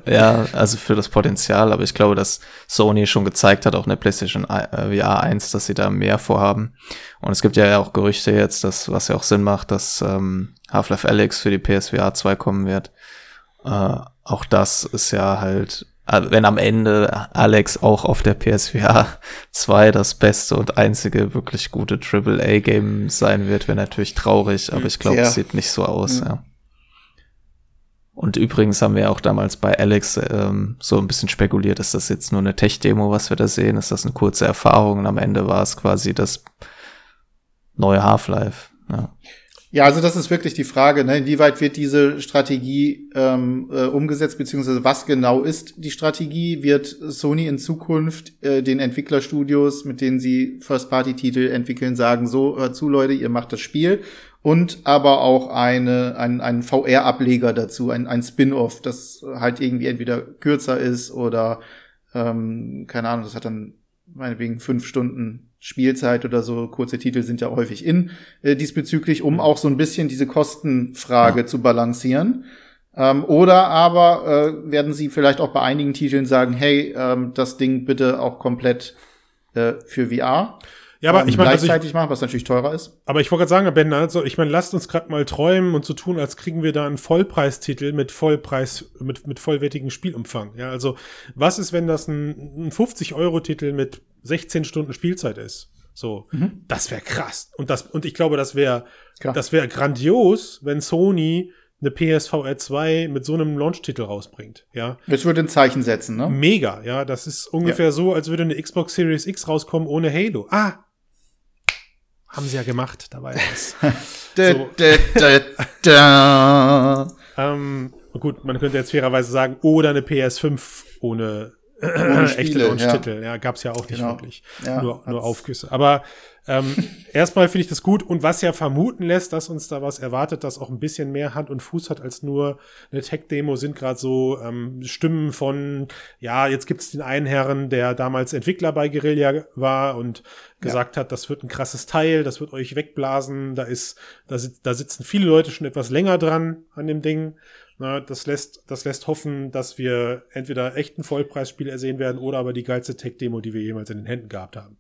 ja, also für das Potenzial, aber ich glaube, dass Sony schon gezeigt hat, auch in der PlayStation äh, VR 1, dass sie da mehr vorhaben. Und es gibt ja auch Gerüchte jetzt, dass, was ja auch Sinn macht, dass ähm, Half-Life Alyx für die PSVR 2 kommen wird. Äh, auch das ist ja halt, äh, wenn am Ende Alex auch auf der PSVR 2 das beste und einzige wirklich gute AAA-Game sein wird, wäre natürlich traurig, aber ich glaube, Sehr. es sieht nicht so aus, Mhm. ja. Und übrigens haben wir auch damals bei Alex ähm, so ein bisschen spekuliert, ist das jetzt nur eine Tech-Demo, was wir da sehen? Ist das eine kurze Erfahrung? Und am Ende war es quasi das neue Half-Life. Ja. Ja, also das ist wirklich die Frage, ne? inwieweit wird diese Strategie ähm, äh, umgesetzt, beziehungsweise was genau ist die Strategie? Wird Sony in Zukunft äh, den Entwicklerstudios, mit denen sie First-Party-Titel entwickeln, sagen, so, hört zu, Leute, ihr macht das Spiel und aber auch eine, ein, einen VR-Ableger dazu, ein, ein Spin-off, das halt irgendwie entweder kürzer ist oder ähm, keine Ahnung, das hat dann meinetwegen fünf Stunden Spielzeit oder so, kurze Titel sind ja häufig in äh, diesbezüglich, um auch so ein bisschen diese Kostenfrage Ja. zu balancieren. Ähm, oder aber äh, werden sie vielleicht auch bei einigen Titeln sagen, hey, ähm, das Ding bitte auch komplett äh, für VR. Ja, aber ähm, ich meine, also ich, gleichzeitig machen, was natürlich teurer ist. aber ich wollte gerade sagen, Ben, also ich meine, lasst uns gerade mal träumen und so tun, als kriegen wir da einen Vollpreistitel mit Vollpreis, mit, mit vollwertigem Spielumfang. Ja, also was ist, wenn das ein, ein 50-Euro-Titel mit 16 Stunden Spielzeit ist? So, das wäre krass. Und das, und ich glaube, das wäre, das wäre grandios, wenn Sony eine PSVR 2 mit so einem Launch-Titel rausbringt. Ja, Das würde ein Zeichen setzen, ne? mega. Ja, das ist ungefähr so, als würde eine Xbox Series X rauskommen ohne Halo. Ah, haben sie ja gemacht. Dabei ist So. ähm, gut, man könnte jetzt fairerweise sagen, oder eine PS5 ohne, Ohne echte Launch-Titel. Ja, gab's ja auch nicht Genau. wirklich. Ja, nur, nur Aufgüsse. Aber ähm, erstmal finde ich das gut und was ja vermuten lässt, dass uns da was erwartet, das auch ein bisschen mehr Hand und Fuß hat als nur eine Tech-Demo, sind gerade so ähm, Stimmen von, ja, jetzt gibt's den einen Herren, der damals Entwickler bei Guerilla war und gesagt hat, das wird ein krasses Teil, das wird euch wegblasen, da ist, da, sit da sitzen viele Leute schon etwas länger dran an dem Ding. Na, das lässt, das lässt hoffen, dass wir entweder echten Vollpreisspiel ersehen werden oder aber die geilste Tech-Demo, die wir jemals in den Händen gehabt haben.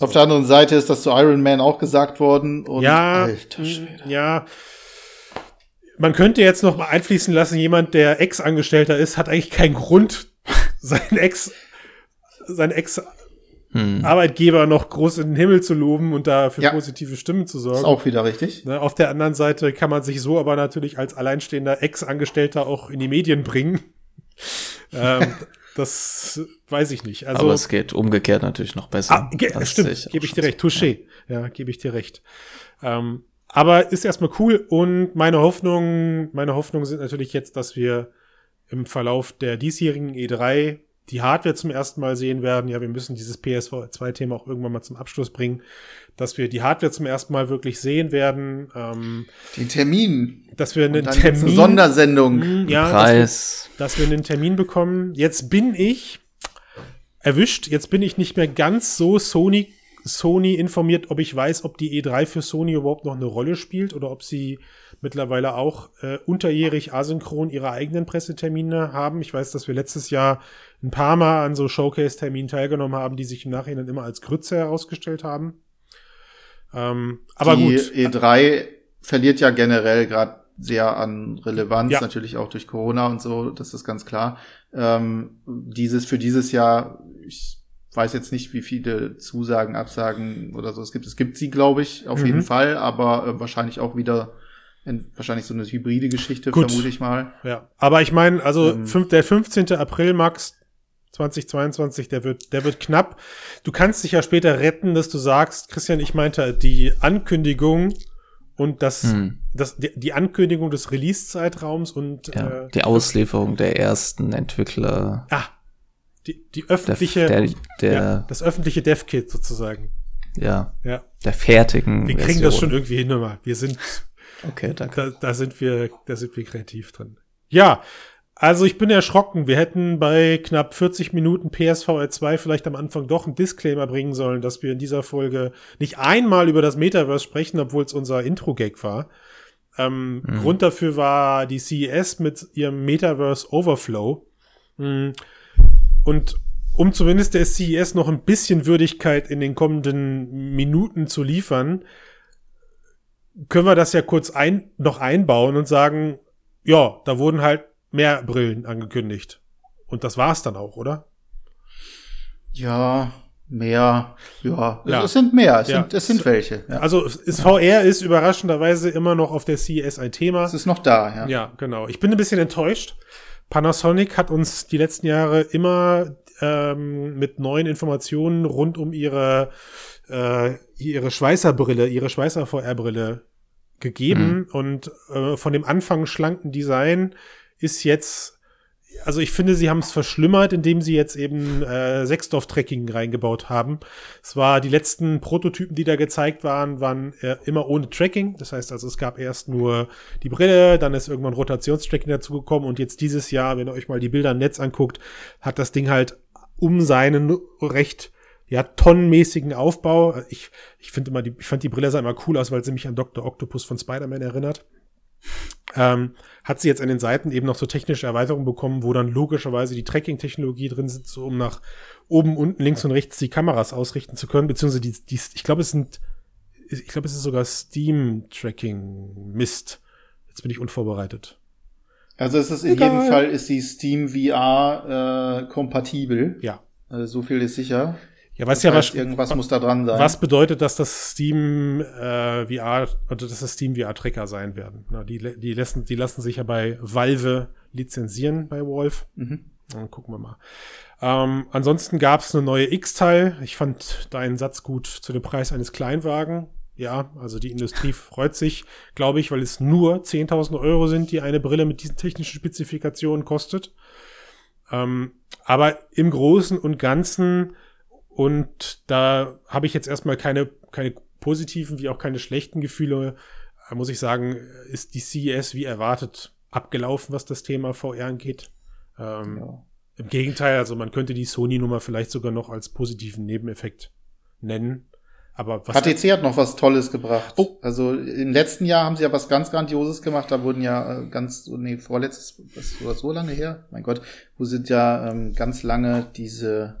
Auf der anderen Seite ist das zu Iron Man auch gesagt worden. Und ja, Alter Schwede. ja. Man könnte jetzt noch mal einfließen lassen, jemand, der Ex-Angestellter ist, hat eigentlich keinen Grund, seinen Ex, seinen Ex-Arbeitgeber Hm. noch groß in den Himmel zu loben und da für Ja. positive Stimmen zu Ist sorgen. auch wieder richtig. Ne, auf der anderen Seite kann man sich so aber natürlich als alleinstehender Ex-Angestellter auch in die Medien bringen. ähm, das weiß ich nicht. Also, Aber es geht umgekehrt natürlich noch besser. ah, stimmt, gebe ich dir recht. Touché. Ja, gebe ich dir recht. Ähm, aber ist erstmal cool und meine Hoffnung, meine Hoffnungen sind natürlich jetzt, dass wir im Verlauf der diesjährigen E3 die Hardware zum ersten Mal sehen werden. Ja, wir müssen dieses PSV2-Thema auch irgendwann mal zum Abschluss bringen, dass wir die Hardware zum ersten Mal wirklich sehen werden, ähm, Den Termin. dass wir einen Termin, eine Sondersendung. Mm, ja, dass wir, Preis. dass wir einen Termin bekommen. Jetzt bin ich erwischt. Jetzt bin ich nicht mehr ganz so Sony Sony informiert, ob ich weiß, ob die E3 für Sony überhaupt noch eine Rolle spielt oder ob sie mittlerweile auch äh, unterjährig asynchron ihre eigenen Pressetermine haben. Ich weiß, dass wir letztes Jahr ein paar Mal an so Showcase-Terminen teilgenommen haben, die sich im Nachhinein immer als Grütze herausgestellt haben. Ähm, aber die gut. E3 verliert ja generell gerade sehr an Relevanz, Ja. natürlich auch durch Corona und so, das ist ganz klar. Ähm, dieses für dieses Jahr, ich weiß jetzt nicht, wie viele Zusagen, Absagen oder so es gibt. Es gibt sie, glaube ich, auf Mhm. jeden Fall, aber äh, wahrscheinlich auch wieder wahrscheinlich so eine hybride Geschichte, Gut. vermute ich mal. Ja, aber ich meine, also Ähm. fünf, der 15. April, Max 2022, der wird, der wird knapp. Du kannst dich ja später retten, dass du sagst, Christian, ich meinte die Ankündigung und das, Hm. das die, die Ankündigung des Release-Zeitraums und Ja, äh, die Auslieferung der ersten Entwickler, ah, die, die der, öffentliche, der, der, ja, das öffentliche Dev-Kit sozusagen. ja, Ja, der fertigen wir kriegen Version. das schon irgendwie hin, immer. Wir sind Okay, danke. Da, da sind wir, da sind wir kreativ drin. Ja, also ich bin erschrocken. Wir hätten bei knapp 40 Minuten PSVR 2 vielleicht am Anfang doch einen Disclaimer bringen sollen, dass wir in dieser Folge nicht einmal über das Metaverse sprechen, obwohl es unser Intro-Gag war. Ähm, Mhm. Grund dafür war die CES mit ihrem Metaverse Overflow. Mm. Und um zumindest der CES noch ein bisschen Würdigkeit in den kommenden Minuten zu liefern, können wir das ja kurz ein, noch einbauen und sagen, ja, da wurden halt mehr Brillen angekündigt. Und das war's dann auch, oder? Ja, mehr, ja, Ja. es sind mehr, es Ja. sind, es sind welche. Ja. Also ist VR ist überraschenderweise immer noch auf der CES ein Thema. es ist noch da, ja. Ja, genau. Ich bin ein bisschen enttäuscht. Panasonic hat uns die letzten Jahre immer ähm, mit neuen Informationen rund um ihre, äh, ihre Schweißerbrille, ihre Schweißer-VR-Brille gegeben. Und äh, von dem Anfang schlanken Design ist jetzt, also ich finde, sie haben es verschlimmert, indem sie jetzt eben äh, Sechsdorf-Tracking reingebaut haben. Es war die letzten Prototypen, die da gezeigt waren, waren äh, immer ohne Tracking. Das heißt also, es gab erst nur die Brille, dann ist irgendwann Rotationstracking dazugekommen und jetzt dieses Jahr, wenn ihr euch mal die Bilder im Netz anguckt, hat das Ding halt um seinen recht ja, tonnenmäßigen Aufbau. Ich, ich finde immer, die, ich fand die Brille sah immer cool aus, weil sie mich an Dr. Octopus von Spider-Man erinnert. Ähm, hat sie jetzt an den Seiten eben noch so technische Erweiterungen bekommen, wo dann logischerweise die Tracking-Technologie drin sitzt, so um nach oben, unten, links und rechts die Kameras ausrichten zu können, beziehungsweise die, die ich glaube, es sind, ich glaube, es ist sogar Steam-Tracking Mist. Jetzt bin ich unvorbereitet. Also es ist in Egal. jedem Fall ist die Steam VR äh, kompatibel. Ja. Also so viel ist sicher. Ja, weißt Das ja, heißt, was, irgendwas muss da dran sein. Was bedeutet das, dass Steam äh, VR oder dass das Steam VR Tracker sein werden? Na, die, die, lassen, die lassen sich ja bei Valve lizenzieren bei Wolf. Mhm. Dann gucken wir mal. Ähm, ansonsten gab es eine neue X-Teil. Ich fand deinen Satz gut zu dem Preis eines Kleinwagen. Ja, also die Industrie freut sich, glaube ich, weil es nur 10.000 Euro sind, die eine Brille mit diesen technischen Spezifikationen kostet. Ähm, aber im Großen und Ganzen und da habe ich jetzt erstmal keine, keine positiven wie auch keine schlechten Gefühle. Da muss ich sagen, ist die CES wie erwartet abgelaufen, was das Thema VR angeht. Ähm, Ja. Im Gegenteil, also man könnte die Sony-Nummer vielleicht sogar noch als positiven Nebeneffekt nennen. Aber was HTC hat noch was Tolles gebracht. Oh. Also im letzten Jahr haben sie ja was ganz Grandioses gemacht. Da wurden ja äh, ganz, nee, vorletztes, was war so lange her? Mein Gott, wo sind ja ähm, ganz lange diese,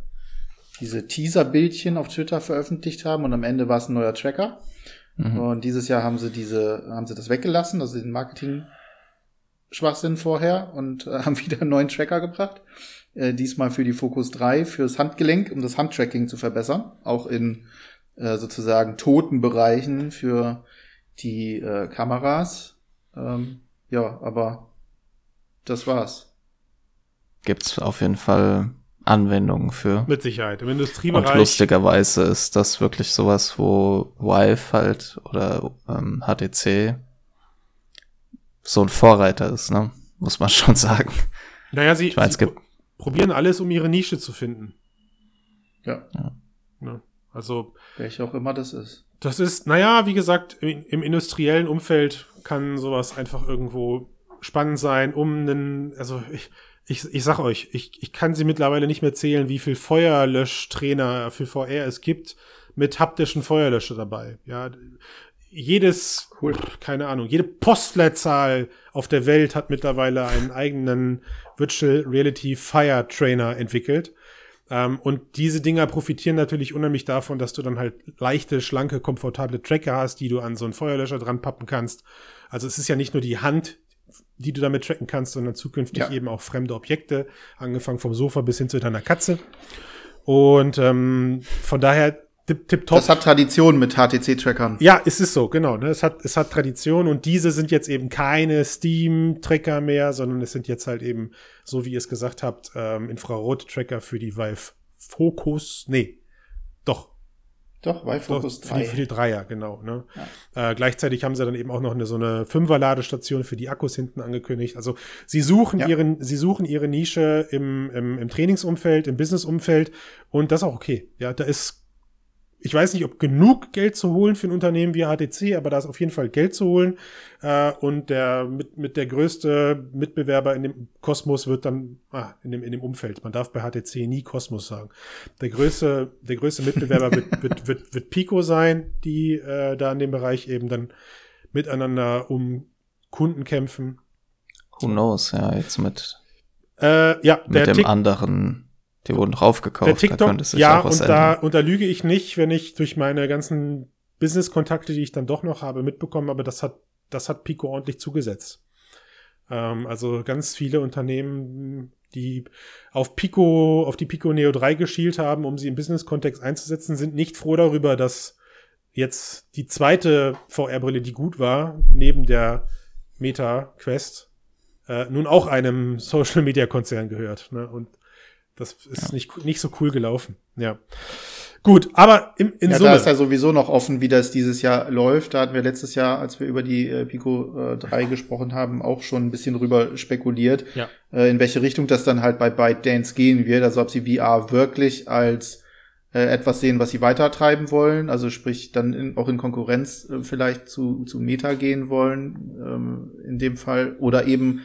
diese Teaser-Bildchen auf Twitter veröffentlicht haben und am Ende war es ein neuer Tracker. Mhm. Und dieses Jahr haben sie diese, haben sie das weggelassen, also den Marketing Schwachsinn vorher und äh, haben wieder einen neuen Tracker gebracht. Äh, diesmal für die Focus 3 fürs Handgelenk, um das Handtracking zu verbessern. Auch in äh, sozusagen toten Bereichen für die äh, Kameras. Ähm, ja, aber das war's. Gibt's auf jeden Fall Anwendungen für. mit Sicherheit. Im Und Industriebereich. lustigerweise ist das wirklich sowas, wo Vive halt oder ähm, HTC so ein Vorreiter ist, ne? Muss man schon sagen. Naja, sie, Ich meine, es sie probieren alles, um ihre Nische zu finden. Ja, Ne? Also, welche auch immer das ist. das ist, naja, wie gesagt, im, im industriellen Umfeld kann sowas einfach irgendwo spannend sein, um einen, also ich, ich, ich sag euch, ich, ich kann sie mittlerweile nicht mehr zählen, wie viel Feuerlöschtrainer für VR es gibt mit haptischen Feuerlöscher dabei. Ja, jedes, Cool. keine Ahnung, jede Postleitzahl auf der Welt hat mittlerweile einen eigenen Virtual Reality Fire Trainer entwickelt. Ähm, und diese Dinger profitieren natürlich unheimlich davon, dass du dann halt leichte, schlanke, komfortable Tracker hast, die du an so einen Feuerlöscher dran pappen kannst. Also es ist ja nicht nur die Hand, die du damit tracken kannst, sondern zukünftig Ja. eben auch fremde Objekte, angefangen vom Sofa bis hin zu deiner Katze. Und ähm, von daher tip, tip top. Das hat Tradition mit HTC-Trackern. Ja, es ist so, genau. Ne? Es, hat, es hat Tradition und diese sind jetzt eben keine Steam-Tracker mehr, sondern es sind jetzt halt eben, so wie ihr es gesagt habt, ähm, Infrarot-Tracker für die Vive Focus. Nee, doch. Doch, bei Focus doch, für, die, 3. für die Dreier, genau. Ne? Äh, gleichzeitig haben sie dann eben auch noch eine so eine Fünfer-Ladestation für die Akkus hinten angekündigt. Also sie suchen Ja. ihren, sie suchen ihre Nische im, im, im Trainingsumfeld, im Businessumfeld und das ist auch okay. Ja, da ist ich weiß nicht, ob genug Geld zu holen für ein Unternehmen wie HTC, aber da ist auf jeden Fall Geld zu holen. Äh, und der mit, mit der größte Mitbewerber in dem Kosmos wird dann, ah, in dem, in dem Umfeld. Man darf bei HTC nie Kosmos sagen. Der größte, der größte Mitbewerber wird, wird, wird, wird Pico sein, die äh, da in dem Bereich eben dann miteinander um Kunden kämpfen. Who knows, ja, jetzt mit, Äh, ja, mit dem Tik- anderen, die wurden draufgekauft, der da TikTok, sich ja, und da, und da lüge ich nicht, wenn ich durch meine ganzen Business-Kontakte, die ich dann doch noch habe, mitbekommen habe, das hat, das hat Pico ordentlich zugesetzt. Ähm, also ganz viele Unternehmen, die auf Pico, auf die Pico Neo 3 geschielt haben, um sie im Business-Kontext einzusetzen, sind nicht froh darüber, dass jetzt die zweite VR-Brille, die gut war, neben der Meta Quest, äh, nun auch einem Social-Media-Konzern gehört. Ne? Und das ist nicht, nicht so cool gelaufen. Ja. Gut, aber im, in Ja, Summe. da ist ja sowieso noch offen, wie das dieses Jahr läuft. Da hatten wir letztes Jahr, als wir über die äh, Pico äh, 3 gesprochen haben, auch schon ein bisschen drüber spekuliert, Ja. äh, in welche Richtung das dann halt bei ByteDance gehen wird. Also ob sie VR wirklich als äh, etwas sehen, was sie weiter treiben wollen, also sprich dann in, auch in Konkurrenz äh, vielleicht zu, zu Meta gehen wollen, ähm, in dem Fall, oder eben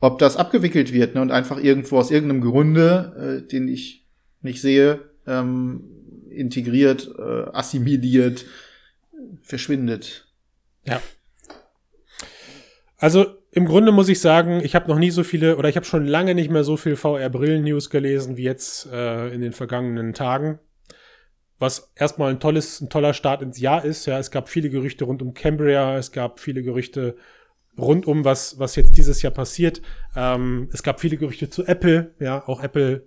ob das abgewickelt wird ne, und einfach irgendwo aus irgendeinem Grunde, äh, den ich nicht sehe, ähm, integriert, äh, assimiliert, verschwindet. Ja. Also im Grunde muss ich sagen, ich habe noch nie so viele oder ich habe schon lange nicht mehr so viel VR-Brillen-News gelesen wie jetzt äh, in den vergangenen Tagen. Was erstmal ein tolles, ein toller Start ins Jahr ist. Ja, es gab viele Gerüchte rund um Cambria, es gab viele Gerüchte rund um was, was jetzt dieses Jahr passiert. Ähm, es gab viele Gerüchte zu Apple. Ja, auch Apple,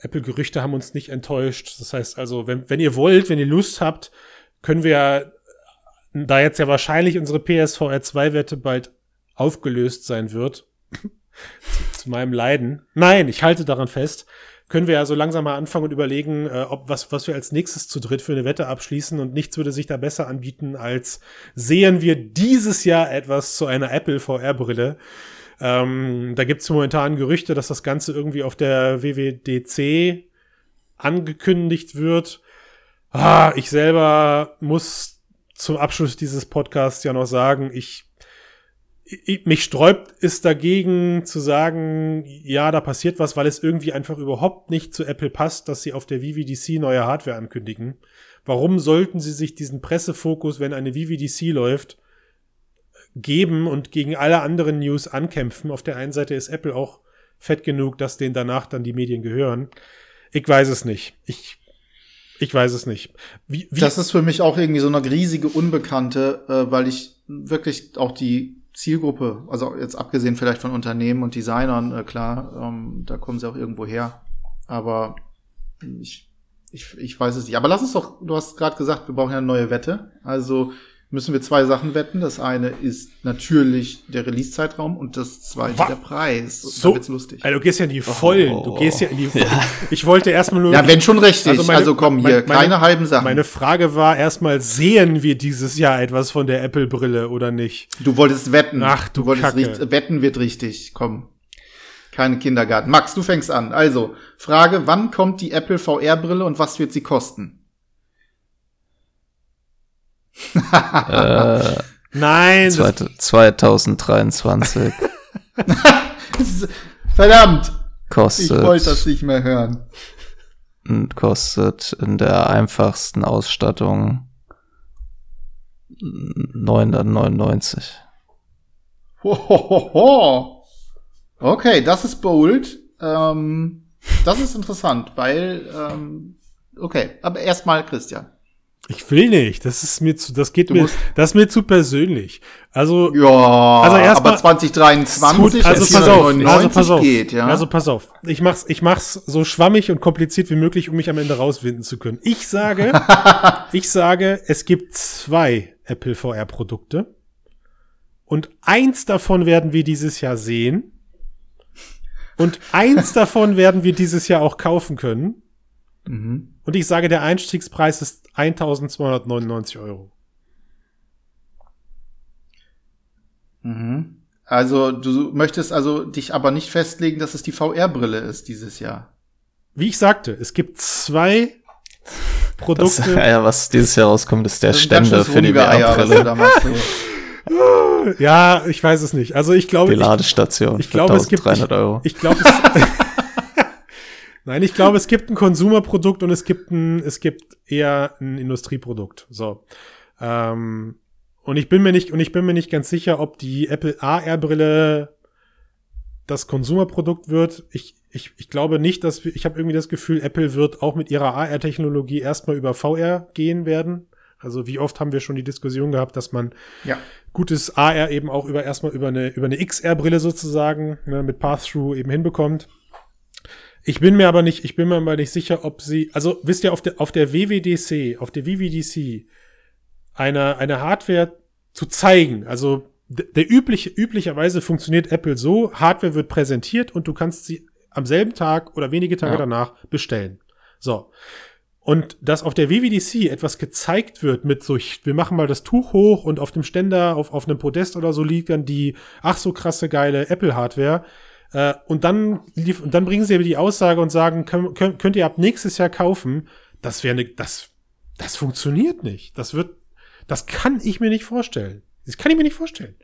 Apple-Gerüchte haben uns nicht enttäuscht. Das heißt also, wenn, wenn ihr wollt, wenn ihr Lust habt, können wir da jetzt ja wahrscheinlich unsere PSVR 2 Wette bald aufgelöst sein wird, zu, zu meinem Leiden. Nein, ich halte daran fest. Können wir ja so langsam mal anfangen und überlegen, äh, ob was, was wir als nächstes zu dritt für eine Wette abschließen und nichts würde sich da besser anbieten, als sehen wir dieses Jahr etwas zu einer Apple VR-Brille. Ähm, da gibt es momentan Gerüchte, dass das Ganze irgendwie auf der WWDC angekündigt wird. Ah, ich selber muss zum Abschluss dieses Podcasts ja noch sagen, ich, ich mich sträubt es dagegen zu sagen, ja, da passiert was, weil es irgendwie einfach überhaupt nicht zu Apple passt, dass sie auf der VVDC neue Hardware ankündigen. warum sollten sie sich diesen Pressefokus, wenn eine VVDC läuft, geben und gegen alle anderen News ankämpfen? Auf der einen Seite ist Apple auch fett genug, dass denen danach dann die Medien gehören. Ich weiß es nicht. Ich, ich weiß es nicht. Wie, wie das ist für mich auch irgendwie so eine riesige Unbekannte, äh, weil ich wirklich auch die Zielgruppe, also jetzt abgesehen vielleicht von Unternehmen und Designern, äh, klar, ähm, da kommen sie auch irgendwo her. Aber ich, ich, ich weiß es nicht. Aber lass uns doch, du hast gerade gesagt, wir brauchen ja eine neue Wette. Also müssen wir zwei Sachen wetten. Das eine ist natürlich der Release-Zeitraum und das zweite Wa der Preis. So, wird's lustig. Also du gehst ja in die Vollen. Oh, du gehst ja in die Vollen. Ja. Ich wollte erstmal nur. Ja, wenn schon richtig. Also, meine, also komm, hier, meine, keine halben Sachen. Meine Frage war erstmal, sehen wir dieses Jahr etwas von der Apple-Brille oder nicht? Du wolltest wetten. Ach, du, du wolltest Kacke. wetten wird richtig. Komm. Keine Kindergarten. Max, du fängst an. Also, Frage, wann kommt die Apple VR-Brille und was wird sie kosten? Äh, Nein. 2023. Verdammt. Kostet. Ich wollte das nicht mehr hören. Kostet in der einfachsten Ausstattung 999. Hohoho. Okay, das ist bold. Ähm, das ist interessant, weil ähm, okay, aber erstmal Christian. Ich will nicht. Das ist mir zu, das geht du mir, das ist mir zu persönlich. Also, ja, also erst aber 2023, also pass auf, also pass auf, geht, ja. Also pass auf. Ich mach's, ich mach's so schwammig und kompliziert wie möglich, um mich am Ende rauswinden zu können. Ich sage, ich sage, es gibt zwei Apple VR Produkte. Und eins davon werden wir dieses Jahr sehen. Und eins davon werden wir dieses Jahr auch kaufen können. Mhm. Und ich sage, der Einstiegspreis ist 1299 Euro. Mhm. Also du möchtest also dich aber nicht festlegen, dass es die VR-Brille ist dieses Jahr. Wie ich sagte, es gibt zwei Produkte. Das, ja, was dieses Jahr rauskommt, ist der Ständer für die VR-Brille. ja, ich weiß es nicht. Also ich glaube, die Ladestation. Ich, ich glaube, es gibt. Ich, Euro. ich glaube, es, Nein, ich glaube, es gibt ein Konsumerprodukt und es gibt ein, es gibt eher ein Industrieprodukt. So. Ähm, und ich bin mir nicht, und ich bin mir nicht ganz sicher, ob die Apple AR-Brille das Konsumerprodukt wird. Ich, ich, ich glaube nicht, dass wir, ich habe irgendwie das Gefühl, Apple wird auch mit ihrer AR-Technologie erstmal über VR gehen werden. Also wie oft haben wir schon die Diskussion gehabt, dass man ja. gutes AR eben auch über erstmal über eine über eine XR-Brille sozusagen ne, mit Path-Through eben hinbekommt. Ich bin mir aber nicht, ich bin mir aber nicht sicher, ob sie, also wisst ihr, auf der, auf der WWDC, auf der WWDC eine, eine Hardware zu zeigen, also der übliche, üblicherweise funktioniert Apple so, Hardware wird präsentiert und du kannst sie am selben Tag oder wenige Tage ja. danach bestellen. So. Und dass auf der WWDC etwas gezeigt wird mit so, wir machen mal das Tuch hoch und auf dem Ständer, auf, auf einem Podest oder so liegt dann die, ach so krasse geile Apple-Hardware, äh, und dann lief, und dann bringen sie aber die Aussage und sagen, könnt, könnt ihr ab nächstes Jahr kaufen. Das wäre ne, das, das funktioniert nicht. Das wird, das kann ich mir nicht vorstellen. Das kann ich mir nicht vorstellen.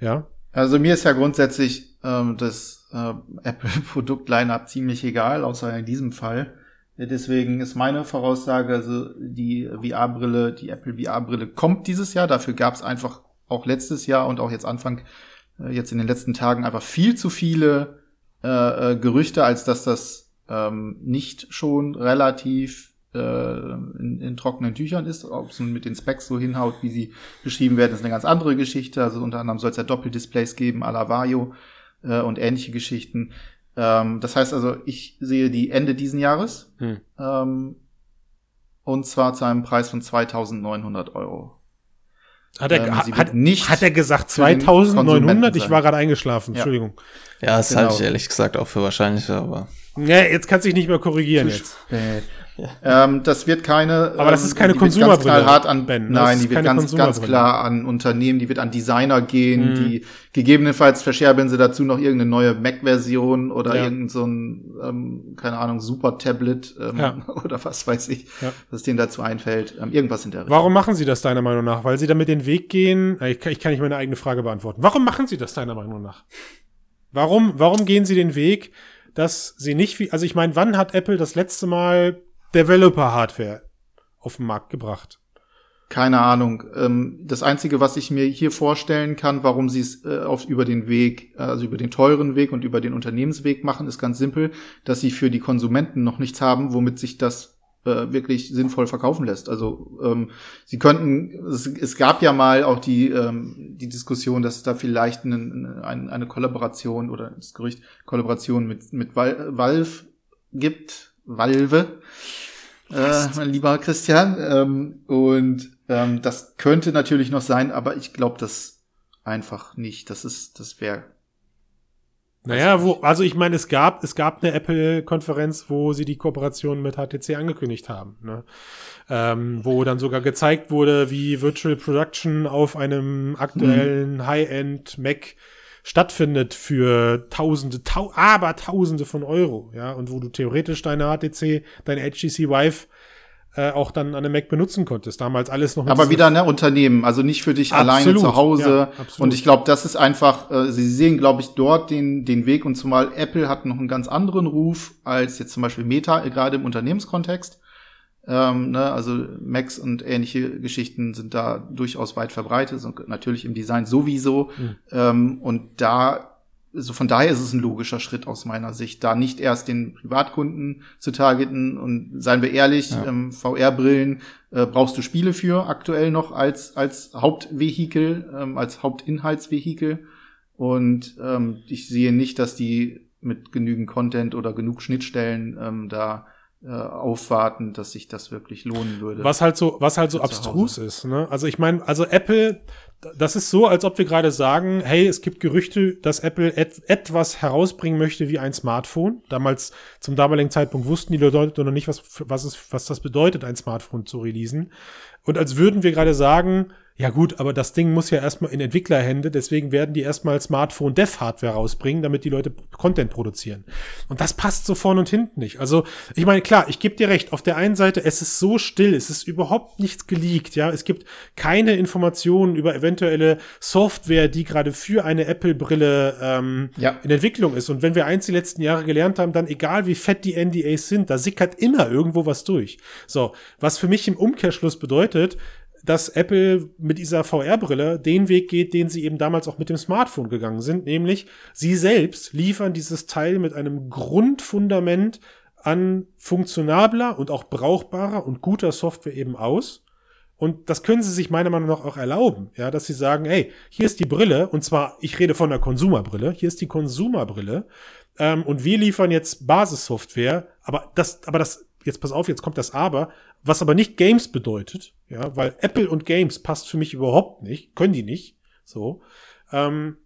Ja. Also mir ist ja grundsätzlich ähm, das äh, Apple-Produkt-Line-Up ziemlich egal, außer in diesem Fall. Deswegen ist meine Voraussage, also die VR-Brille, die Apple VR-Brille kommt dieses Jahr. Dafür gab es einfach auch letztes Jahr und auch jetzt Anfang jetzt in den letzten Tagen einfach viel zu viele äh, äh, Gerüchte, als dass das ähm, nicht schon relativ äh, in, in trockenen Tüchern ist. Ob es nun mit den Specs so hinhaut, wie sie beschrieben werden, ist eine ganz andere Geschichte. Also unter anderem soll es ja Doppeldisplays geben, à la Vario äh, und ähnliche Geschichten. Ähm, das heißt also, ich sehe die Ende diesen Jahres. Hm. Ähm, und zwar zu einem Preis von 2900 Euro. Hat er, ähm, hat, nicht hat er gesagt 2900? Ich war gerade eingeschlafen, ja. Entschuldigung. Ja, das genau. halte ich ehrlich gesagt auch für wahrscheinlicher, aber. Ja, jetzt kannst du dich nicht mehr korrigieren jetzt. Ähm, das wird keine. Aber das ist ähm, keine Konsumerbrille. hart an ben. Nein, die wird ganz, ganz klar an Unternehmen, die wird an Designer gehen, mhm. die gegebenenfalls verscherbeln sie dazu noch irgendeine neue Mac-Version oder ja. irgend so ein, ähm, keine Ahnung, Super-Tablet ähm, ja. oder was weiß ich, ja. was denen dazu einfällt. Ähm, irgendwas in der Richtung. Warum machen sie das deiner Meinung nach? Weil sie damit den Weg gehen. Ich kann, ich kann nicht meine eigene Frage beantworten. Warum machen sie das deiner Meinung nach? Warum, warum gehen sie den Weg, dass sie nicht wie, also ich meine, wann hat Apple das letzte Mal Developer-Hardware auf den Markt gebracht. Keine Ahnung. Ähm, das Einzige, was ich mir hier vorstellen kann, warum sie es äh, auf, über den Weg, also über den teuren Weg und über den Unternehmensweg machen, ist ganz simpel, dass sie für die Konsumenten noch nichts haben, womit sich das äh, wirklich sinnvoll verkaufen lässt. Also ähm, sie könnten, es, es gab ja mal auch die, ähm, die Diskussion, dass es da vielleicht eine, eine, eine Kollaboration oder das Gerücht Kollaboration mit, mit Valve gibt, Valve, äh, mein lieber Christian. Ähm, und ähm, das könnte natürlich noch sein, aber ich glaube das einfach nicht. Das ist, das wäre naja, wo, also ich meine, es gab, es gab eine Apple-Konferenz, wo sie die Kooperation mit HTC angekündigt haben, ne? ähm, wo dann sogar gezeigt wurde, wie Virtual Production auf einem aktuellen mhm. High-End Mac stattfindet für Tausende, tau aber Tausende von Euro, ja, und wo du theoretisch deine HTC, deine HTC Vive äh, auch dann an einem Mac benutzen konntest. Damals alles noch. Aber wieder ne Unternehmen, also nicht für dich absolut, alleine zu Hause. Ja, und ich glaube, das ist einfach. Äh, sie sehen, glaube ich, dort den den Weg und zumal Apple hat noch einen ganz anderen Ruf als jetzt zum Beispiel Meta äh, gerade im Unternehmenskontext. Ähm, ne, also Macs und ähnliche Geschichten sind da durchaus weit verbreitet und natürlich im Design sowieso. Mhm. Ähm, und da also von daher ist es ein logischer Schritt aus meiner Sicht, da nicht erst den Privatkunden zu targeten und seien wir ehrlich, ja. ähm, VR-Brillen äh, brauchst du Spiele für aktuell noch als als Hauptvehikel, ähm, als Hauptinhaltsvehikel und ähm, ich sehe nicht, dass die mit genügend Content oder genug Schnittstellen ähm, da äh, aufwarten, dass sich das wirklich lohnen würde. Was halt so, was halt so abstrus ist. Ne? Also ich meine, also Apple, das ist so, als ob wir gerade sagen, hey, es gibt Gerüchte, dass Apple et etwas herausbringen möchte wie ein Smartphone. Damals, zum damaligen Zeitpunkt wussten die Leute noch nicht, was, was, es, was das bedeutet, ein Smartphone zu releasen. Und als würden wir gerade sagen, ja gut, aber das Ding muss ja erstmal in Entwicklerhände, deswegen werden die erstmal Smartphone-Dev-Hardware rausbringen, damit die Leute Content produzieren. Und das passt so vorn und hinten nicht. Also, ich meine, klar, ich gebe dir recht, auf der einen Seite, es ist so still, es ist überhaupt nichts geleakt, ja, es gibt keine Informationen über eventuelle Software, die gerade für eine Apple-Brille ähm, ja. in Entwicklung ist. Und wenn wir eins die letzten Jahre gelernt haben, dann egal wie fett die NDAs sind, da sickert immer irgendwo was durch. So, was für mich im Umkehrschluss bedeutet, dass Apple mit dieser VR-Brille den Weg geht, den sie eben damals auch mit dem Smartphone gegangen sind, nämlich sie selbst liefern dieses Teil mit einem Grundfundament an funktionabler und auch brauchbarer und guter Software eben aus. Und das können sie sich meiner Meinung nach auch erlauben, ja, dass sie sagen, hey, hier ist die Brille, und zwar, ich rede von der Konsumerbrille, hier ist die Konsumerbrille, ähm, und wir liefern jetzt Basissoftware, aber das, aber das, jetzt pass auf, jetzt kommt das Aber, was aber nicht Games bedeutet, ja, weil Apple und Games passt für mich überhaupt nicht, können die nicht, so. Ähm,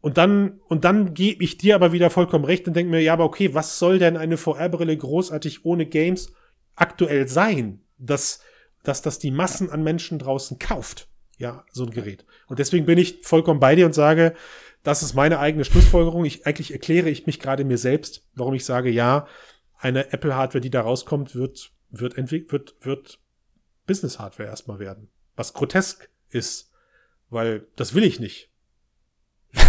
und dann, und dann gebe ich dir aber wieder vollkommen recht und denke mir, ja, aber okay, was soll denn eine VR-Brille großartig ohne Games aktuell sein, dass, dass das die Massen an Menschen draußen kauft? Ja, so ein Gerät. Und deswegen bin ich vollkommen bei dir und sage, das ist meine eigene Schlussfolgerung. Ich, eigentlich erkläre ich mich gerade mir selbst, warum ich sage, ja, eine Apple-Hardware, die da rauskommt, wird wird, wird, wird Business-Hardware erstmal werden. Was grotesk ist, weil das will ich nicht.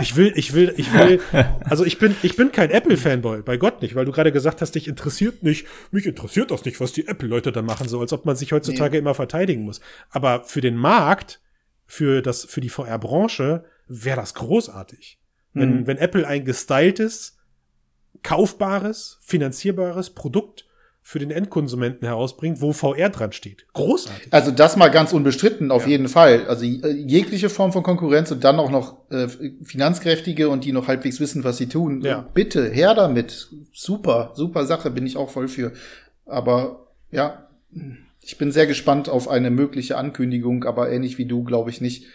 ich will, ich will, ich will, also ich bin, ich bin kein Apple-Fanboy, bei Gott nicht, weil du gerade gesagt hast, dich interessiert nicht, mich interessiert das nicht, was die Apple-Leute da machen, so als ob man sich heutzutage nee. immer verteidigen muss. Aber für den Markt, für das, für die VR-Branche wäre das großartig. Wenn, mhm. wenn Apple ein gestyltes, kaufbares, finanzierbares Produkt für den Endkonsumenten herausbringt, wo VR dran steht. Großartig. Also das mal ganz unbestritten, auf ja. jeden Fall. Also äh, jegliche Form von Konkurrenz und dann auch noch äh, finanzkräftige und die noch halbwegs wissen, was sie tun. Ja. Bitte, her damit. Super, super Sache, bin ich auch voll für. Aber ja, ich bin sehr gespannt auf eine mögliche Ankündigung, aber ähnlich wie du glaube ich nicht,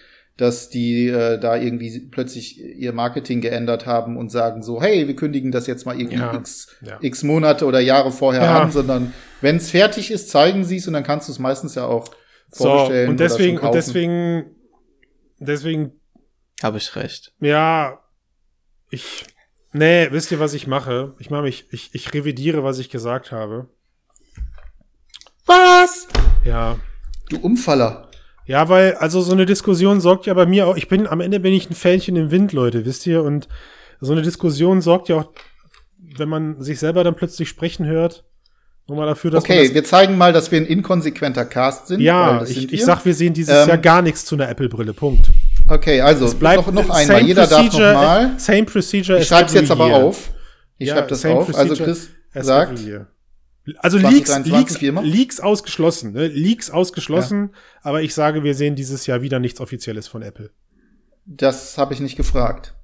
dass die äh, da irgendwie plötzlich ihr Marketing geändert haben und sagen so, hey, wir kündigen das jetzt mal irgendwie ja, x, ja. x Monate oder Jahre vorher ja. an, sondern wenn es fertig ist, zeigen sie es und dann kannst du es meistens ja auch vorbestellen. So, und deswegen, und deswegen, deswegen habe ich recht. Ja, ich, nee, wisst ihr, was ich mache? Ich mache mich, ich, ich revidiere, was ich gesagt habe. Was? Ja. Du Umfaller. Ja, weil, also so eine Diskussion sorgt ja bei mir auch, ich bin, am Ende bin ich ein Fähnchen im Wind, Leute, wisst ihr? Und so eine Diskussion sorgt ja auch, wenn man sich selber dann plötzlich sprechen hört Nochmal dafür, dass Okay, wir zeigen mal, dass wir ein inkonsequenter Cast sind. ja, ich, sind ich wir. sag, wir sehen dieses Ähm, Jahr gar nichts zu einer Apple-Brille. Punkt. Okay, also Es bleibt noch, noch same einmal. Jeder darf noch mal. Same procedure. Ich schreib's jetzt aber year. auf. Ich Ja, schreib das auf. Also Chris sagt, Also Leaks, 2023 Leaks, wie? Leaks ausgeschlossen, ne? Leaks ausgeschlossen, aber ich sage, wir sehen dieses Jahr wieder nichts Offizielles von Apple. das habe ich nicht gefragt.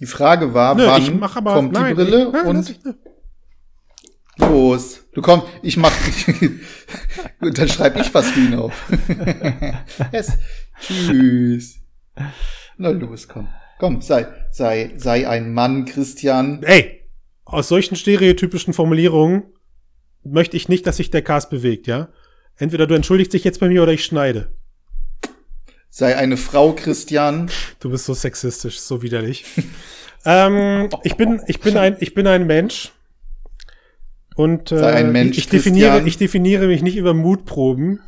Die Frage war, Nö, wann aber, kommt nein, die Brille ich, nein, und ich, ne. los. Du kommst, ich mach, dann schreibe ich was für ihn auf. yes. Tschüss. Na los, komm. Komm, sei, sei, sei ein Mann, Christian. Ey, aus solchen stereotypischen Formulierungen möchte ich nicht, dass sich der Cast bewegt, ja? Entweder du entschuldigst dich jetzt bei mir oder ich schneide. Sei eine Frau, Christian. Du bist so sexistisch, so widerlich. ähm, ich bin, ich bin ein, ich bin ein Mensch. Und äh, Sei ein Mensch, ich, definiere, Christian. ich definiere mich nicht über Mutproben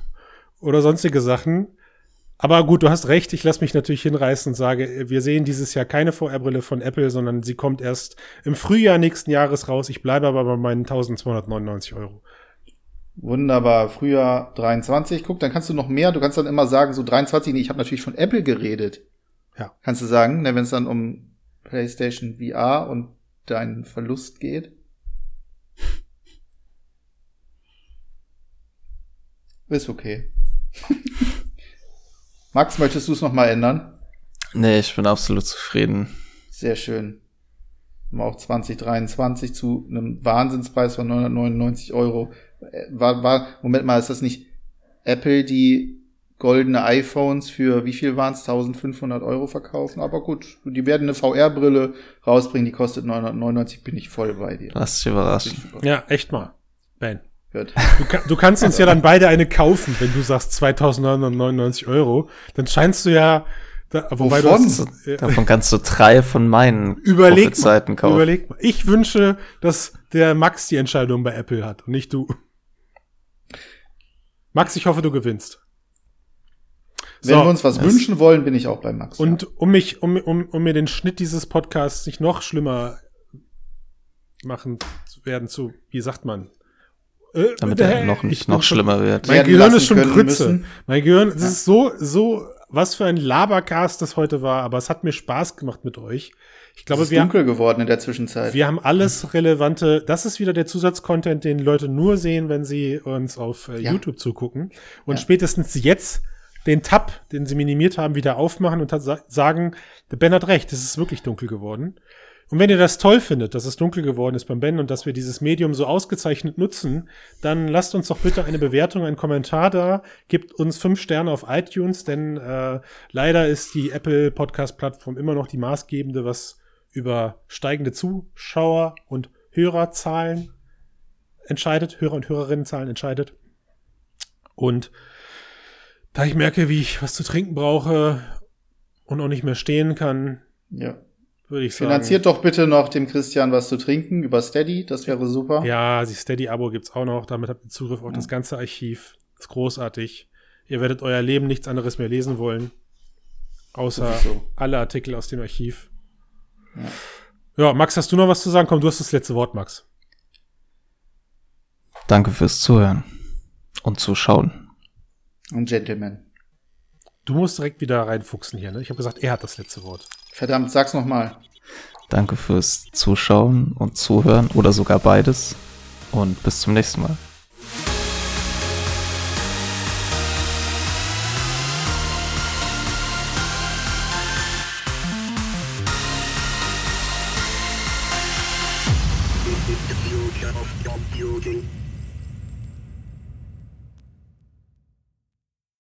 oder sonstige Sachen. Aber gut, du hast recht. Ich lasse mich natürlich hinreißen und sage, wir sehen dieses Jahr keine VR-Brille von Apple, sondern sie kommt erst im Frühjahr nächsten Jahres raus. Ich bleibe aber bei meinen 1299 Euro. Wunderbar. Frühjahr 23. Guck, dann kannst du noch mehr. Du kannst dann immer sagen, so 23. Nee, ich habe natürlich von Apple geredet. Ja. Kannst du sagen, ne, wenn es dann um PlayStation VR und deinen Verlust geht. Ist okay. Max, möchtest du es noch mal ändern? Nee, ich bin absolut zufrieden. Sehr schön. Haben auch 2023 zu einem Wahnsinnspreis von 999 Euro. Äh, War, war, Moment mal, ist das nicht Apple, die goldene iPhones für wie viel waren es? 1500 Euro verkaufen? Aber gut, die werden eine VR-Brille rausbringen, die kostet 999, bin ich voll bei dir. Lass dich überraschen. Ja, echt mal. Ben. Gut. Du, du kannst uns ja dann beide eine kaufen, wenn du sagst 2999 Euro. Dann scheinst du ja, da, wobei Wovon? du hast, äh, Davon kannst du drei von meinen überleg Prophezeiten kaufen. überleg mal. Ich wünsche, dass der Max die Entscheidung bei Apple hat und nicht du. Max, ich hoffe, du gewinnst. Wenn So, wir uns was wünschen wollen, bin ich auch bei Max. Und um mich, um, um, um mir den Schnitt dieses Podcasts nicht noch schlimmer machen zu werden zu, wie sagt man? Äh, Damit er noch, ich nicht noch schlimmer wird. Mein Gehirn ist schon Grütze. müssen. Mein Gehirn, das ist so, so, was für ein Labercast das heute war, aber es hat mir Spaß gemacht mit euch. Ich es glaube, ist wir, dunkel geworden in der Zwischenzeit. wir haben alles relevante, das ist wieder der Zusatzcontent, den Leute nur sehen, wenn sie uns auf äh, Ja. YouTube zugucken. Und Ja. spätestens jetzt den Tab, den sie minimiert haben, wieder aufmachen und sagen, der Ben hat recht, es ist wirklich dunkel geworden. Und wenn ihr das toll findet, dass es dunkel geworden ist beim Ben und dass wir dieses Medium so ausgezeichnet nutzen, dann lasst uns doch bitte eine Bewertung, einen Kommentar da, gebt uns fünf Sterne auf iTunes, denn äh, leider ist die Apple Podcast Plattform immer noch die maßgebende, was über steigende Zuschauer und Hörerzahlen entscheidet, Hörer und Hörerinnenzahlen entscheidet. Und da ich merke, wie ich was zu trinken brauche und auch nicht mehr stehen kann, ja. Würde ich sagen. Finanziert doch bitte noch dem Christian was zu trinken über Steady, das wäre super. Ja, die Steady-Abo gibt's auch noch. Damit habt ihr Zugriff auf das ganze Archiv. Ist großartig. Ihr werdet euer Leben nichts anderes mehr lesen wollen. Außer Sowieso. alle Artikel aus dem Archiv. Ja. Max, hast du noch was zu sagen? Komm, du hast das letzte Wort, Max. Danke fürs Zuhören und Zuschauen. Ein Gentleman. Du musst direkt wieder reinfuchsen hier, ne? Ich habe gesagt, er hat das letzte Wort. Verdammt, sag's noch mal. Danke fürs Zuschauen und Zuhören oder sogar beides. Und bis zum nächsten Mal.